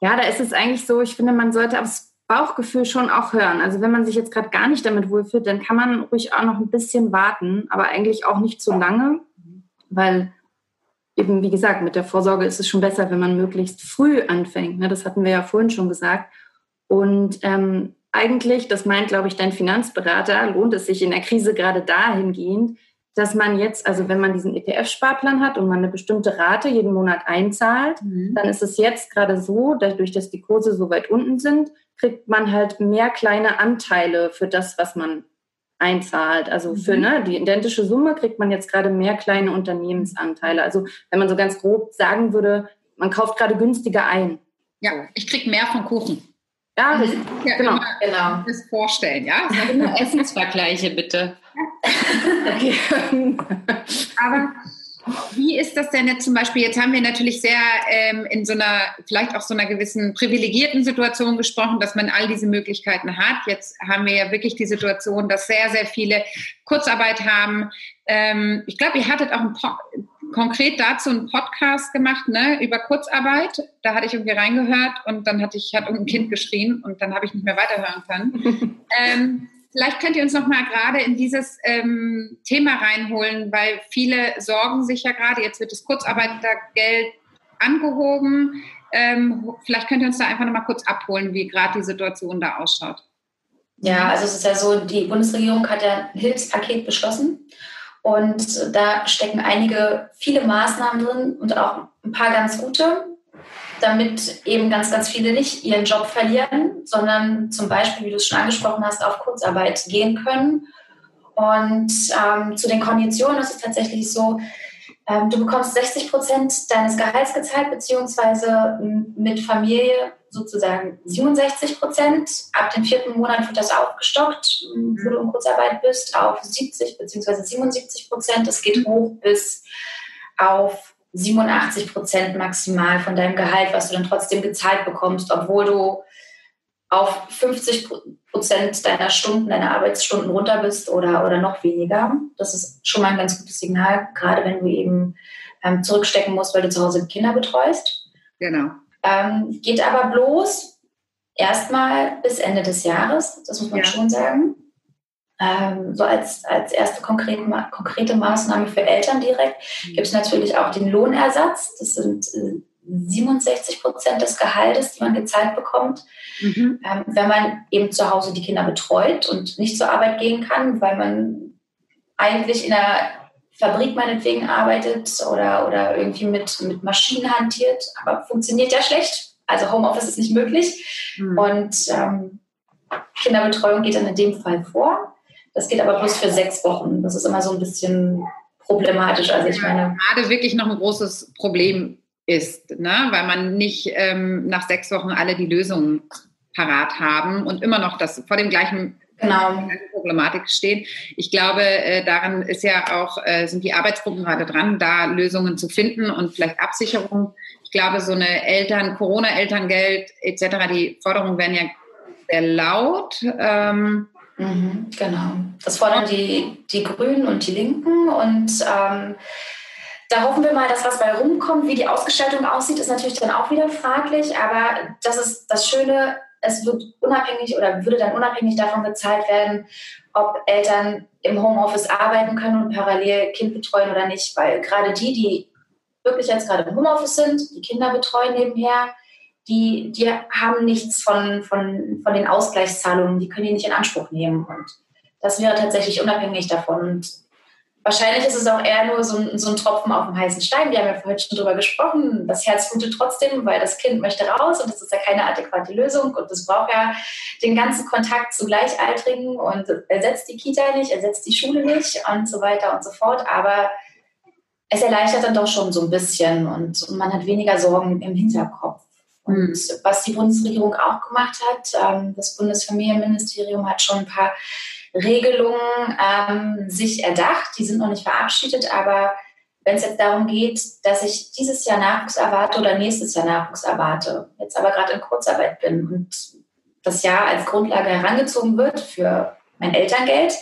ja, da ist es eigentlich so, ich finde, man sollte aufs Bauchgefühl schon auch hören. Also wenn man sich jetzt gerade gar nicht damit wohlfühlt, dann kann man ruhig auch noch ein bisschen warten, aber eigentlich auch nicht zu lange, weil eben, wie gesagt, mit der Vorsorge ist es schon besser, wenn man möglichst früh anfängt. Ne? Das hatten wir ja vorhin schon gesagt. Und ähm, eigentlich, das meint, glaube ich, dein Finanzberater, lohnt es sich in der Krise gerade dahingehend, dass man jetzt, also wenn man diesen ETF-Sparplan hat und man eine bestimmte Rate jeden Monat einzahlt, mhm. dann ist es jetzt gerade so, dadurch, dass die Kurse so weit unten sind, kriegt man halt mehr kleine Anteile für das, was man einzahlt. Also für mhm. ne, die identische Summe kriegt man jetzt gerade mehr kleine Unternehmensanteile. Also wenn man so ganz grob sagen würde, man kauft gerade günstiger ein. Ja, ich kriege mehr vom Kuchen. Ja, das, ja genau. genau. Das vorstellen, ja. [laughs] Essensvergleiche bitte. okay. [laughs] Aber wie ist das denn jetzt zum Beispiel? Jetzt haben wir natürlich sehr ähm, in so einer, vielleicht auch so einer gewissen privilegierten Situation gesprochen, dass man all diese Möglichkeiten hat. Jetzt haben wir ja wirklich die Situation, dass sehr, sehr viele Kurzarbeit haben. Ähm, ich glaube, ihr hattet auch ein konkret dazu einen Podcast gemacht ne, über Kurzarbeit. Da hatte ich irgendwie reingehört und dann hatte ich, hat irgendein Kind geschrien und dann habe ich nicht mehr weiterhören können. [laughs] ähm, Vielleicht könnt ihr uns noch mal gerade in dieses ähm, Thema reinholen, weil viele sorgen sich ja gerade, jetzt wird das Kurzarbeitergeld angehoben. Ähm, vielleicht könnt ihr uns da einfach noch mal kurz abholen, wie gerade die Situation da ausschaut. Ja, also es ist ja so, die Bundesregierung hat ja ein Hilfspaket beschlossen und da stecken einige, viele Maßnahmen drin und auch ein paar ganz gute damit eben ganz, ganz viele nicht ihren Job verlieren, sondern zum Beispiel, wie du es schon angesprochen hast, auf Kurzarbeit gehen können. Und ähm, zu den Konditionen ist es tatsächlich so, ähm, du bekommst 60 Prozent deines Gehalts gezahlt, beziehungsweise mit Familie sozusagen 67 Prozent. Ab dem vierten Monat wird das aufgestockt, wo du in Kurzarbeit bist, auf 70 beziehungsweise 77 Prozent. Das geht hoch bis auf 87 Prozent maximal von deinem Gehalt, was du dann trotzdem gezahlt bekommst, obwohl du auf 50 Prozent deiner Stunden, deiner Arbeitsstunden runter bist oder, oder noch weniger. Das ist schon mal ein ganz gutes Signal, gerade wenn du eben ähm, zurückstecken musst, weil du zu Hause Kinder betreust. Genau. Ähm, geht aber bloß erstmal bis Ende des Jahres, das muss man ja. schon sagen ähm, so als, als erste konkrete, konkrete Maßnahme für Eltern direkt mhm. gibt es natürlich auch den Lohnersatz. Das sind äh, 67 Prozent des Gehaltes, die man gezahlt bekommt, mhm. ähm, wenn man eben zu Hause die Kinder betreut und nicht zur Arbeit gehen kann, weil man eigentlich in einer Fabrik meinetwegen arbeitet oder, oder irgendwie mit, mit Maschinen hantiert, aber funktioniert ja schlecht. Also Homeoffice ist nicht möglich. Mhm. Und ähm, Kinderbetreuung geht dann in dem Fall vor. Das geht aber bloß für sechs Wochen. Das ist immer so ein bisschen problematisch. Also ich meine. Gerade wirklich noch ein großes Problem ist, ne? weil man nicht ähm, nach sechs Wochen alle die Lösungen parat haben und immer noch das vor dem gleichen genau. Problematik stehen. Ich glaube, äh, daran ist ja auch, äh, sind die Arbeitsgruppen gerade dran, da Lösungen zu finden und vielleicht Absicherung. Ich glaube, so eine Eltern, Corona-Elterngeld etc., die Forderungen werden ja sehr laut. Ähm, Mhm, genau. Das fordern die, die Grünen und die Linken und ähm, Da hoffen wir mal, dass was bei rumkommt. Wie die Ausgestaltung aussieht, ist natürlich dann auch wieder fraglich. Aber das ist das Schöne, es wird unabhängig oder würde dann unabhängig davon gezahlt werden, ob Eltern im Homeoffice arbeiten können und parallel Kind betreuen oder nicht. Weil gerade die, die wirklich jetzt gerade im Homeoffice sind, die Kinder betreuen nebenher, die, die haben nichts von, von, von den Ausgleichszahlungen, die können die nicht in Anspruch nehmen. Und das wäre tatsächlich unabhängig davon. Und wahrscheinlich ist es auch eher nur so ein, so ein Tropfen auf dem heißen Stein. Wir haben ja vorhin schon drüber gesprochen. Das Herz blutet trotzdem, weil das Kind möchte raus und das ist ja keine adäquate Lösung. Und das braucht ja den ganzen Kontakt zu Gleichaltrigen und ersetzt die Kita nicht, ersetzt die Schule nicht und so weiter und so fort. Aber es erleichtert dann doch schon so ein bisschen und, man hat weniger Sorgen im Hinterkopf. Und was die Bundesregierung auch gemacht hat, ähm, das Bundesfamilienministerium hat schon ein paar Regelungen ähm, sich erdacht. Die sind noch nicht verabschiedet, aber wenn es jetzt darum geht, dass ich dieses Jahr Nachwuchs erwarte oder nächstes Jahr Nachwuchs erwarte, jetzt aber gerade in Kurzarbeit bin und das Jahr als Grundlage herangezogen wird für mein Elterngeld,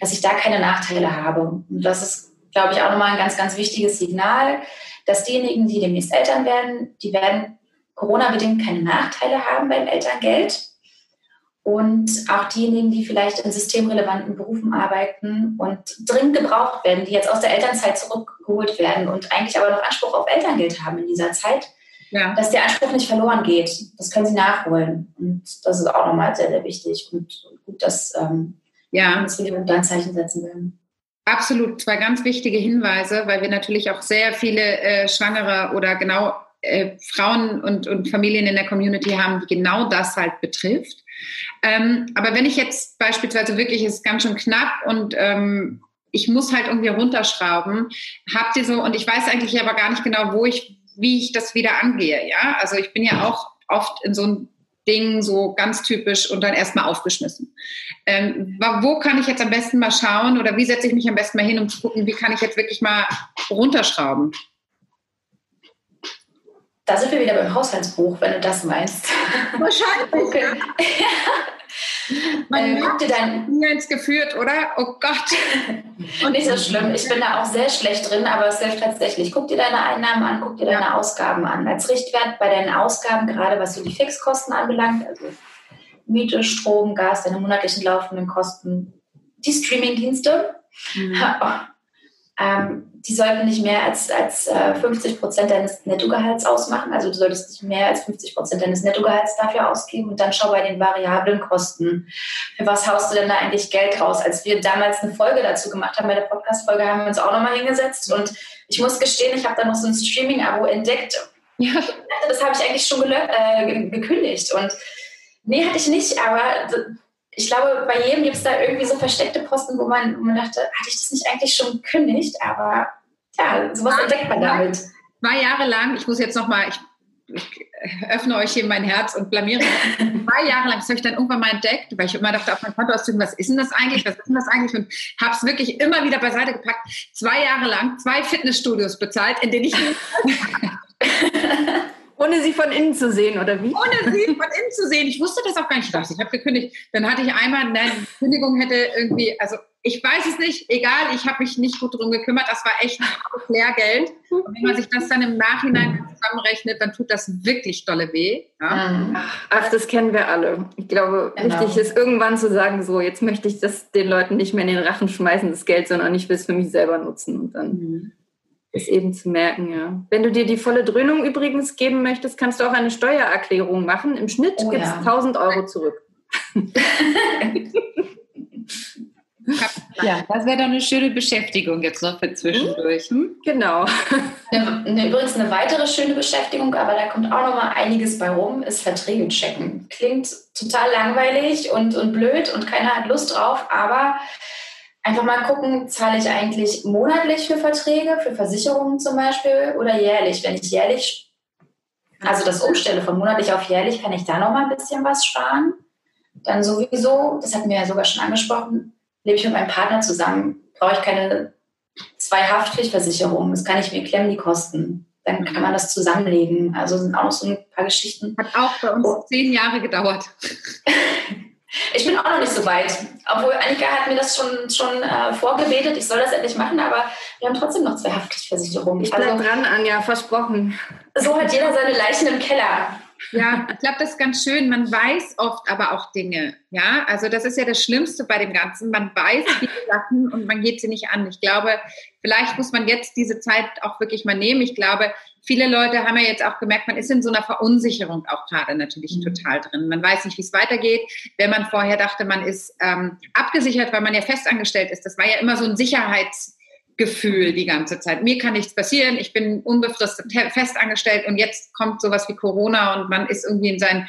dass ich da keine Nachteile habe. Und das ist, glaube ich, auch nochmal ein ganz, ganz wichtiges Signal, dass diejenigen, die demnächst Eltern werden, die werden Corona-bedingt keine Nachteile haben beim Elterngeld. Und auch diejenigen, die vielleicht in systemrelevanten Berufen arbeiten und dringend gebraucht werden, die jetzt aus der Elternzeit zurückgeholt werden und eigentlich aber noch Anspruch auf Elterngeld haben in dieser Zeit, ja. dass der Anspruch nicht verloren geht. Das können sie nachholen. Und das ist auch nochmal sehr, sehr wichtig und gut, dass ähm, ja. Bundesregierung da ein Zeichen setzen will. Absolut, zwei ganz wichtige Hinweise, weil wir natürlich auch sehr viele äh, Schwangere oder genau äh, Frauen und, und Familien in der Community haben, die genau das halt betrifft. Ähm, aber wenn ich jetzt beispielsweise wirklich, es ist ganz schön knapp und ähm, ich muss halt irgendwie runterschrauben, habt ihr so, und ich weiß eigentlich aber gar nicht genau, wo ich, wie ich das wieder angehe, ja? Also ich bin ja auch oft in so ein Ding so ganz typisch und dann erstmal aufgeschmissen. Ähm, wo kann ich jetzt am besten mal schauen oder wie setze ich mich am besten mal hin, um zu gucken, wie kann ich jetzt wirklich mal runterschrauben? Da sind wir wieder beim Haushaltsbuch, wenn du das meinst. Wahrscheinlich. okay. [laughs] Man ähm, guck dir dein ins geführt, oder? Oh Gott. Und [laughs] nicht so schlimm. Ich bin da auch sehr schlecht drin, aber es hilft tatsächlich. Guck dir deine Einnahmen an, guck dir deine ja. Ausgaben an. Als Richtwert bei deinen Ausgaben, gerade was so die Fixkosten anbelangt, also Miete, Strom, Gas, deine monatlichen laufenden Kosten, die Streamingdienste. Mhm. [laughs] Ähm, die sollten nicht mehr als, als äh, 50 Prozent deines Nettogehalts ausmachen. Also du solltest nicht mehr als 50 Prozent deines Nettogehalts dafür ausgeben. Und dann schau bei den variablen Kosten. Für was haust du denn da eigentlich Geld raus? Als wir damals eine Folge dazu gemacht haben, bei der Podcast-Folge, haben wir uns auch nochmal hingesetzt. Und ich muss gestehen, ich habe da noch so ein Streaming-Abo entdeckt. Ja. Das habe ich eigentlich schon äh, gekündigt. Und nee, hatte ich nicht. Aber ich glaube, bei jedem gibt es da irgendwie so versteckte Posten, wo man, wo man dachte, hatte ich das nicht eigentlich schon gekündigt? Aber ja, sowas ja, entdeckt man damit. Zwei Jahre lang, ich muss jetzt nochmal, ich, ich öffne euch hier mein Herz und blamiere. zwei Jahre lang, das habe ich dann irgendwann mal entdeckt, weil ich immer dachte, auf mein Konto auszügen, was ist denn das eigentlich, was ist denn das eigentlich? Und habe es wirklich immer wieder beiseite gepackt. Zwei Jahre lang zwei Fitnessstudios bezahlt, in denen ich [laughs] [laughs] Ohne sie von innen zu sehen, oder wie? Ohne sie von innen zu sehen. Ich wusste das auch gar nicht. Ich dachte, ich habe gekündigt. Dann hatte ich einmal, nein, die Kündigung hätte irgendwie, also ich weiß es nicht, egal, ich habe mich nicht gut drum gekümmert. Das war echt Lehrgeld. Und wenn man sich das dann im Nachhinein zusammenrechnet, dann tut das wirklich dolle weh. Ja? Ach, das kennen wir alle. Ich glaube, genau. wichtig ist irgendwann zu sagen, so, jetzt möchte ich das den Leuten nicht mehr in den Rachen schmeißen, das Geld, sondern ich will es für mich selber nutzen. Und dann mhm ist eben zu merken, ja. Wenn du dir die volle Dröhnung übrigens geben möchtest, kannst du auch eine Steuererklärung machen. Im Schnitt oh, gibt es ja. 1000 Euro zurück. ja, das wäre doch eine schöne Beschäftigung jetzt noch für zwischendurch. Hm? Genau. Eine, übrigens eine weitere schöne Beschäftigung, aber da kommt auch noch mal einiges bei rum, ist Verträge checken. Klingt total langweilig und, und blöd und keiner hat Lust drauf, aber Einfach mal gucken, zahle ich eigentlich monatlich für Verträge, für Versicherungen zum Beispiel oder jährlich? Wenn ich jährlich, also das umstelle von monatlich auf jährlich, kann ich da noch mal ein bisschen was sparen. Dann sowieso, das hatten wir ja sogar schon angesprochen, lebe ich mit meinem Partner zusammen, brauche ich keine zwei Haftpflichtversicherungen. Das kann ich mir klemmen, die Kosten. Dann kann man das zusammenlegen. Also sind auch noch so ein paar Geschichten. Hat auch bei uns oh. zehn Jahre gedauert. [laughs] Ich bin auch noch nicht so weit. Obwohl Annika hat mir das schon, schon äh, vorgebetet, ich soll das endlich machen, aber wir haben trotzdem noch zwei Haftpflichtversicherungen. Ich bleib also, dran, Anja, versprochen. So hat jeder seine Leichen im Keller. Ja, ich glaube, das ist ganz schön. Man weiß oft aber auch Dinge. Ja, also das ist ja das Schlimmste bei dem Ganzen. Man weiß viele Sachen und man geht sie nicht an. Ich glaube, vielleicht muss man jetzt diese Zeit auch wirklich mal nehmen. Ich glaube, viele Leute haben ja jetzt auch gemerkt, man ist in so einer Verunsicherung auch gerade natürlich mhm. total drin. Man weiß nicht, wie es weitergeht. Wenn man vorher dachte, man ist ähm, abgesichert, weil man ja festangestellt ist, das war ja immer so ein Sicherheits Gefühl die ganze Zeit. Mir kann nichts passieren, ich bin unbefristet festangestellt und jetzt kommt sowas wie Corona und man ist irgendwie in seinen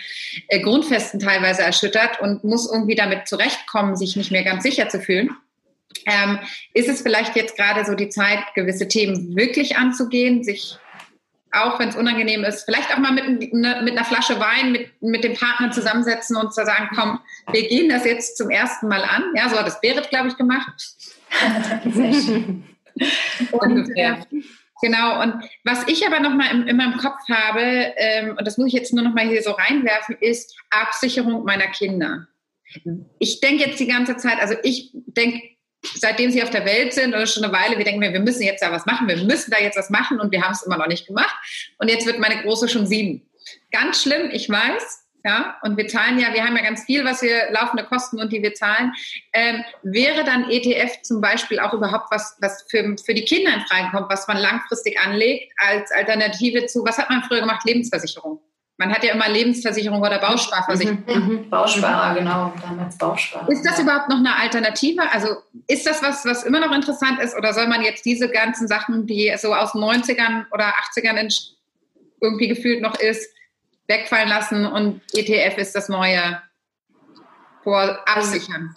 äh, Grundfesten teilweise erschüttert und muss irgendwie damit zurechtkommen, sich nicht mehr ganz sicher zu fühlen. Ähm, ist es vielleicht jetzt gerade so die Zeit, gewisse Themen wirklich anzugehen, sich auch wenn es unangenehm ist, vielleicht auch mal mit, ne, mit einer Flasche Wein mit, mit dem Partner zusammensetzen und zu sagen, komm, wir gehen das jetzt zum ersten Mal an. Ja, so hat es Berit, glaube ich, gemacht. [laughs] Schön. Ungefähr. Genau, und was ich aber noch mal in, in meinem Kopf habe, ähm, und das muss ich jetzt nur noch mal hier so reinwerfen, ist Absicherung meiner Kinder. Ich denke jetzt die ganze Zeit, also ich denke, seitdem sie auf der Welt sind oder schon eine Weile, wir denken, wir müssen jetzt da was machen, wir müssen da jetzt was machen und wir haben es immer noch nicht gemacht. Und jetzt wird meine Große schon sieben. Ganz schlimm, ich weiß, ja, und wir zahlen ja, wir haben ja ganz viel, was wir laufende Kosten und die wir zahlen. Ähm, wäre dann ETF zum Beispiel auch überhaupt was, was für, für die Kinder in Frage kommt, was man langfristig anlegt als Alternative zu, was hat man früher gemacht? Lebensversicherung. Man hat ja immer Lebensversicherung oder Bausparversicherung. Mhm, mhm. Bausparer, genau, damals Bausparer. Ist das überhaupt noch eine Alternative? Also ist das was, was immer noch interessant ist oder soll man jetzt diese ganzen Sachen, die so aus den 90ern oder 80ern irgendwie gefühlt noch ist, wegfallen lassen und ETF ist das neue vor absichern.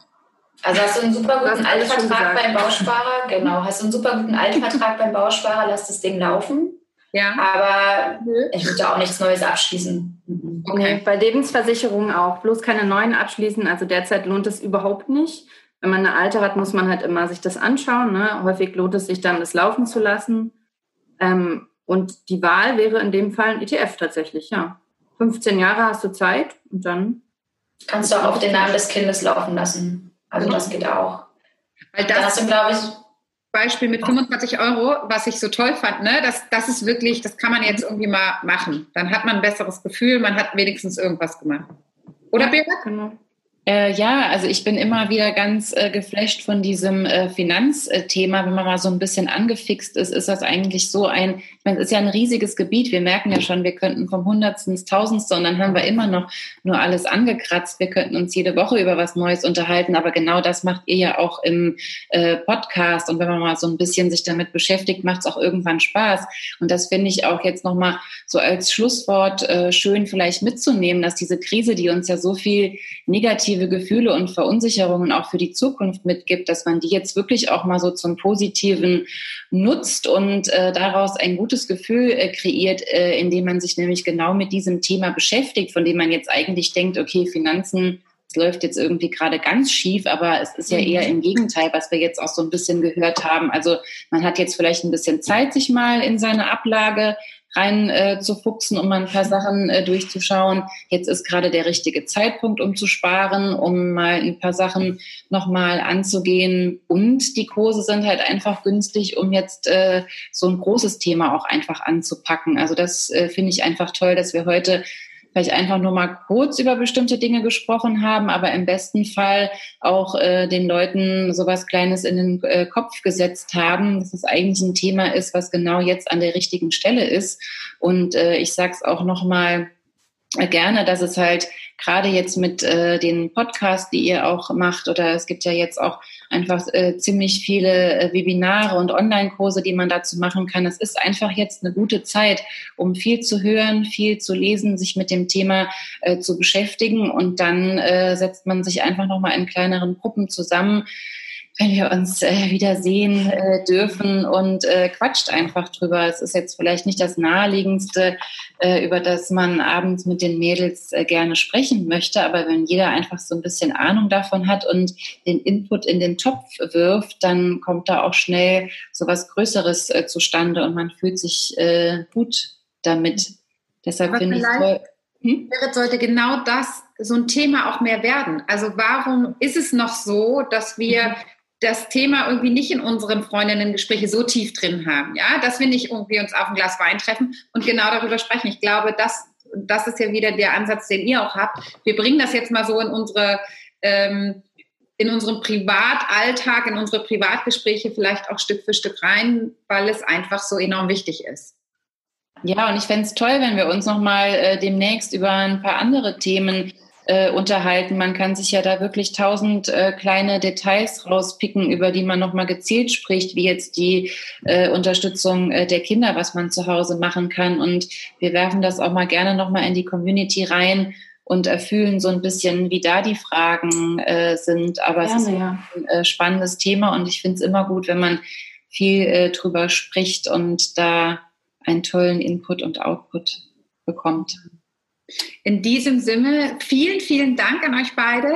Also hast du einen super guten Altvertrag beim Bausparer, genau, hast du einen super guten Altvertrag beim Bausparer, lass das Ding laufen. Ja. Aber ich würde auch nichts Neues abschließen. Mhm. Okay. Nee, bei Lebensversicherungen auch. Bloß keine neuen abschließen. Also derzeit lohnt es überhaupt nicht. Wenn man eine alte hat, muss man halt immer sich das anschauen. Ne? Häufig lohnt es sich dann, das laufen zu lassen. Ähm, und die Wahl wäre in dem Fall ein ETF tatsächlich, ja. 15 Jahre hast du Zeit und dann. Kannst du auch auf den Namen des Kindes laufen lassen. Also das geht auch. Weil das, hast du, glaube ich. Beispiel mit 25 Euro, was ich so toll fand, ne? Das, das ist wirklich, das kann man jetzt irgendwie mal machen. Dann hat man ein besseres Gefühl, man hat wenigstens irgendwas gemacht. Oder Berit? Genau. Äh, ja, also ich bin immer wieder ganz äh, geflasht von diesem äh, Finanzthema. Wenn man mal so ein bisschen angefixt ist, ist das eigentlich so ein, meine, es ist ja ein riesiges Gebiet. Wir merken ja schon, wir könnten vom Hundertsten ins Tausendste und dann haben wir immer noch nur alles angekratzt. Wir könnten uns jede Woche über was Neues unterhalten, aber genau das macht ihr ja auch im äh, Podcast. Und wenn man mal so ein bisschen sich damit beschäftigt, macht es auch irgendwann Spaß. Und das finde ich auch jetzt nochmal so als Schlusswort äh, schön vielleicht mitzunehmen, dass diese Krise, die uns ja so viel negativ negative Gefühle und Verunsicherungen auch für die Zukunft mitgibt, dass man die jetzt wirklich auch mal so zum Positiven nutzt und äh, daraus ein gutes Gefühl äh, kreiert, äh, indem man sich nämlich genau mit diesem Thema beschäftigt, von dem man jetzt eigentlich denkt, okay, Finanzen es läuft jetzt irgendwie gerade ganz schief, aber es ist ja eher mhm. im Gegenteil, was wir jetzt auch so ein bisschen gehört haben. Also man hat jetzt vielleicht ein bisschen Zeit, sich mal in seine Ablage rein äh, zu fuchsen, um mal ein paar Sachen äh, durchzuschauen. Jetzt ist gerade der richtige Zeitpunkt, um zu sparen, um mal ein paar Sachen nochmal anzugehen. Und die Kurse sind halt einfach günstig, um jetzt äh, so ein großes Thema auch einfach anzupacken. Also das äh, finde ich einfach toll, dass wir heute vielleicht einfach nur mal kurz über bestimmte Dinge gesprochen haben, aber im besten Fall auch äh, den Leuten sowas Kleines in den äh, Kopf gesetzt haben, dass es eigentlich ein Thema ist, was genau jetzt an der richtigen Stelle ist. Und äh, ich sage es auch noch mal gerne, dass es halt gerade jetzt mit äh, den Podcasts, die ihr auch macht, oder es gibt ja jetzt auch einfach äh, ziemlich viele äh, Webinare und Online-Kurse, die man dazu machen kann. Es ist einfach jetzt eine gute Zeit, um viel zu hören, viel zu lesen, sich mit dem Thema äh, zu beschäftigen und dann äh, setzt man sich einfach nochmal in kleineren Gruppen zusammen wenn wir uns äh, wieder sehen äh, dürfen und äh, quatscht einfach drüber. Es ist jetzt vielleicht nicht das naheliegendste, äh, über das man abends mit den Mädels äh, gerne sprechen möchte, aber wenn jeder einfach so ein bisschen Ahnung davon hat und den Input in den Topf wirft, dann kommt da auch schnell so was Größeres äh, zustande und man fühlt sich äh, gut damit. Deshalb finde ich toll. Hm? sollte genau das so ein Thema auch mehr werden? Also warum ist es noch so, dass wir mhm. Das Thema irgendwie nicht in unseren Freundinnen-Gespräche so tief drin haben, ja, dass wir nicht irgendwie uns auf ein Glas Wein treffen und genau darüber sprechen. Ich glaube, das, das ist ja wieder der Ansatz, den ihr auch habt. Wir bringen das jetzt mal so in unsere ähm, in unserem Privatalltag, in unsere Privatgespräche vielleicht auch Stück für Stück rein, weil es einfach so enorm wichtig ist. Ja, und ich fände es toll, wenn wir uns nochmal äh, demnächst über ein paar andere Themen äh, unterhalten. Man kann sich ja da wirklich tausend äh, kleine Details rauspicken, über die man nochmal gezielt spricht, wie jetzt die äh, Unterstützung äh, der Kinder, was man zu Hause machen kann. Und wir werfen das auch mal gerne nochmal in die Community rein und erfüllen so ein bisschen, wie da die Fragen äh, sind. Aber Gerne, es ist ja. ein äh, spannendes Thema und ich finde es immer gut, wenn man viel äh, drüber spricht und da einen tollen Input und Output bekommt. In diesem Sinne, vielen, vielen Dank an euch beide.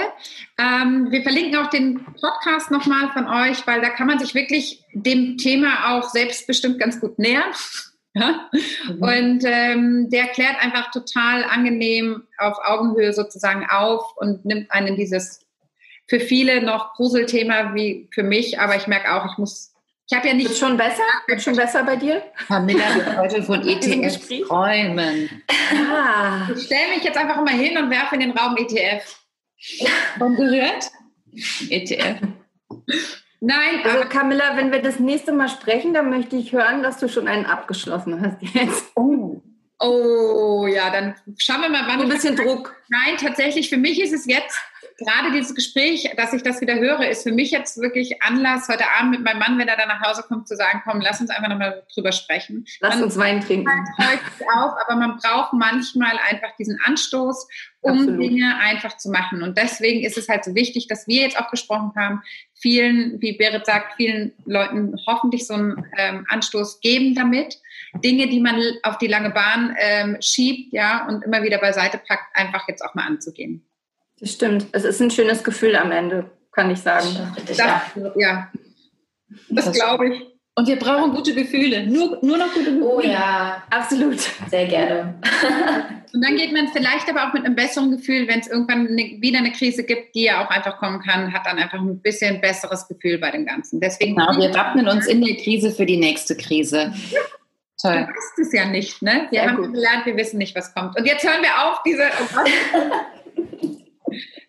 Ähm, wir verlinken auch den Podcast nochmal von euch, weil da kann man sich wirklich dem Thema auch selbstbestimmt ganz gut nähern. [laughs] Ja? Mhm. Und ähm, der klärt einfach total angenehm auf Augenhöhe sozusagen auf und nimmt einen dieses für viele noch Gruselthema wie für mich, aber ich merke auch, ich muss ich habe ja nicht. Wird schon besser? Wird schon besser bei dir? Camilla wird [laughs] heute von ETF träumen. Ah. Ich stelle mich jetzt einfach mal hin und werfe in den Raum ETF. Von gehört? ETF. Nein, also Camilla, wenn wir das nächste Mal sprechen, dann möchte ich hören, dass du schon einen abgeschlossen hast jetzt. Oh. Oh ja, dann schauen wir mal, wann. Ein bisschen Druck. Nein, tatsächlich, für mich ist es jetzt gerade dieses Gespräch, dass ich das wieder höre, ist für mich jetzt wirklich Anlass, heute Abend mit meinem Mann, wenn er dann nach Hause kommt, zu sagen, komm, lass uns einfach nochmal drüber sprechen. Lass man uns Wein trinken. [laughs] Auf, aber man braucht manchmal einfach diesen Anstoß, um Absolut. Dinge einfach zu machen. Und deswegen ist es halt so wichtig, dass wir jetzt auch gesprochen haben, vielen, wie Berit sagt, vielen Leuten hoffentlich so einen ähm, Anstoß geben damit. Dinge, die man auf die lange Bahn ähm, schiebt, ja, und immer wieder beiseite packt, einfach jetzt auch mal anzugehen. Das stimmt. Es ist ein schönes Gefühl am Ende, kann ich sagen. Das, ja. ja. Das, das glaube ich. Und wir brauchen gute Gefühle. Nur, nur noch gute Gefühle. Oh ja, absolut. Sehr gerne. [laughs] Und dann geht man vielleicht aber auch mit einem besseren Gefühl, wenn es irgendwann eine, wieder eine Krise gibt, die ja auch einfach kommen kann, hat dann einfach ein bisschen besseres Gefühl bei dem Ganzen. Deswegen genau, wir wappnen uns in der Krise für die nächste Krise. Toll. Du weißt es ja nicht, ne? Wir Sehr haben gut. gelernt, wir wissen nicht, was kommt. Und jetzt hören wir auf, diese. Oh [laughs]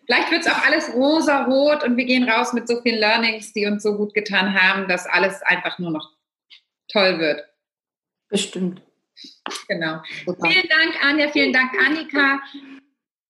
Vielleicht wird es auch alles rosa-rot und wir gehen raus mit so vielen Learnings, die uns so gut getan haben, dass alles einfach nur noch toll wird. Bestimmt. Genau. Super. Vielen Dank, Anja. Vielen Dank, Annika.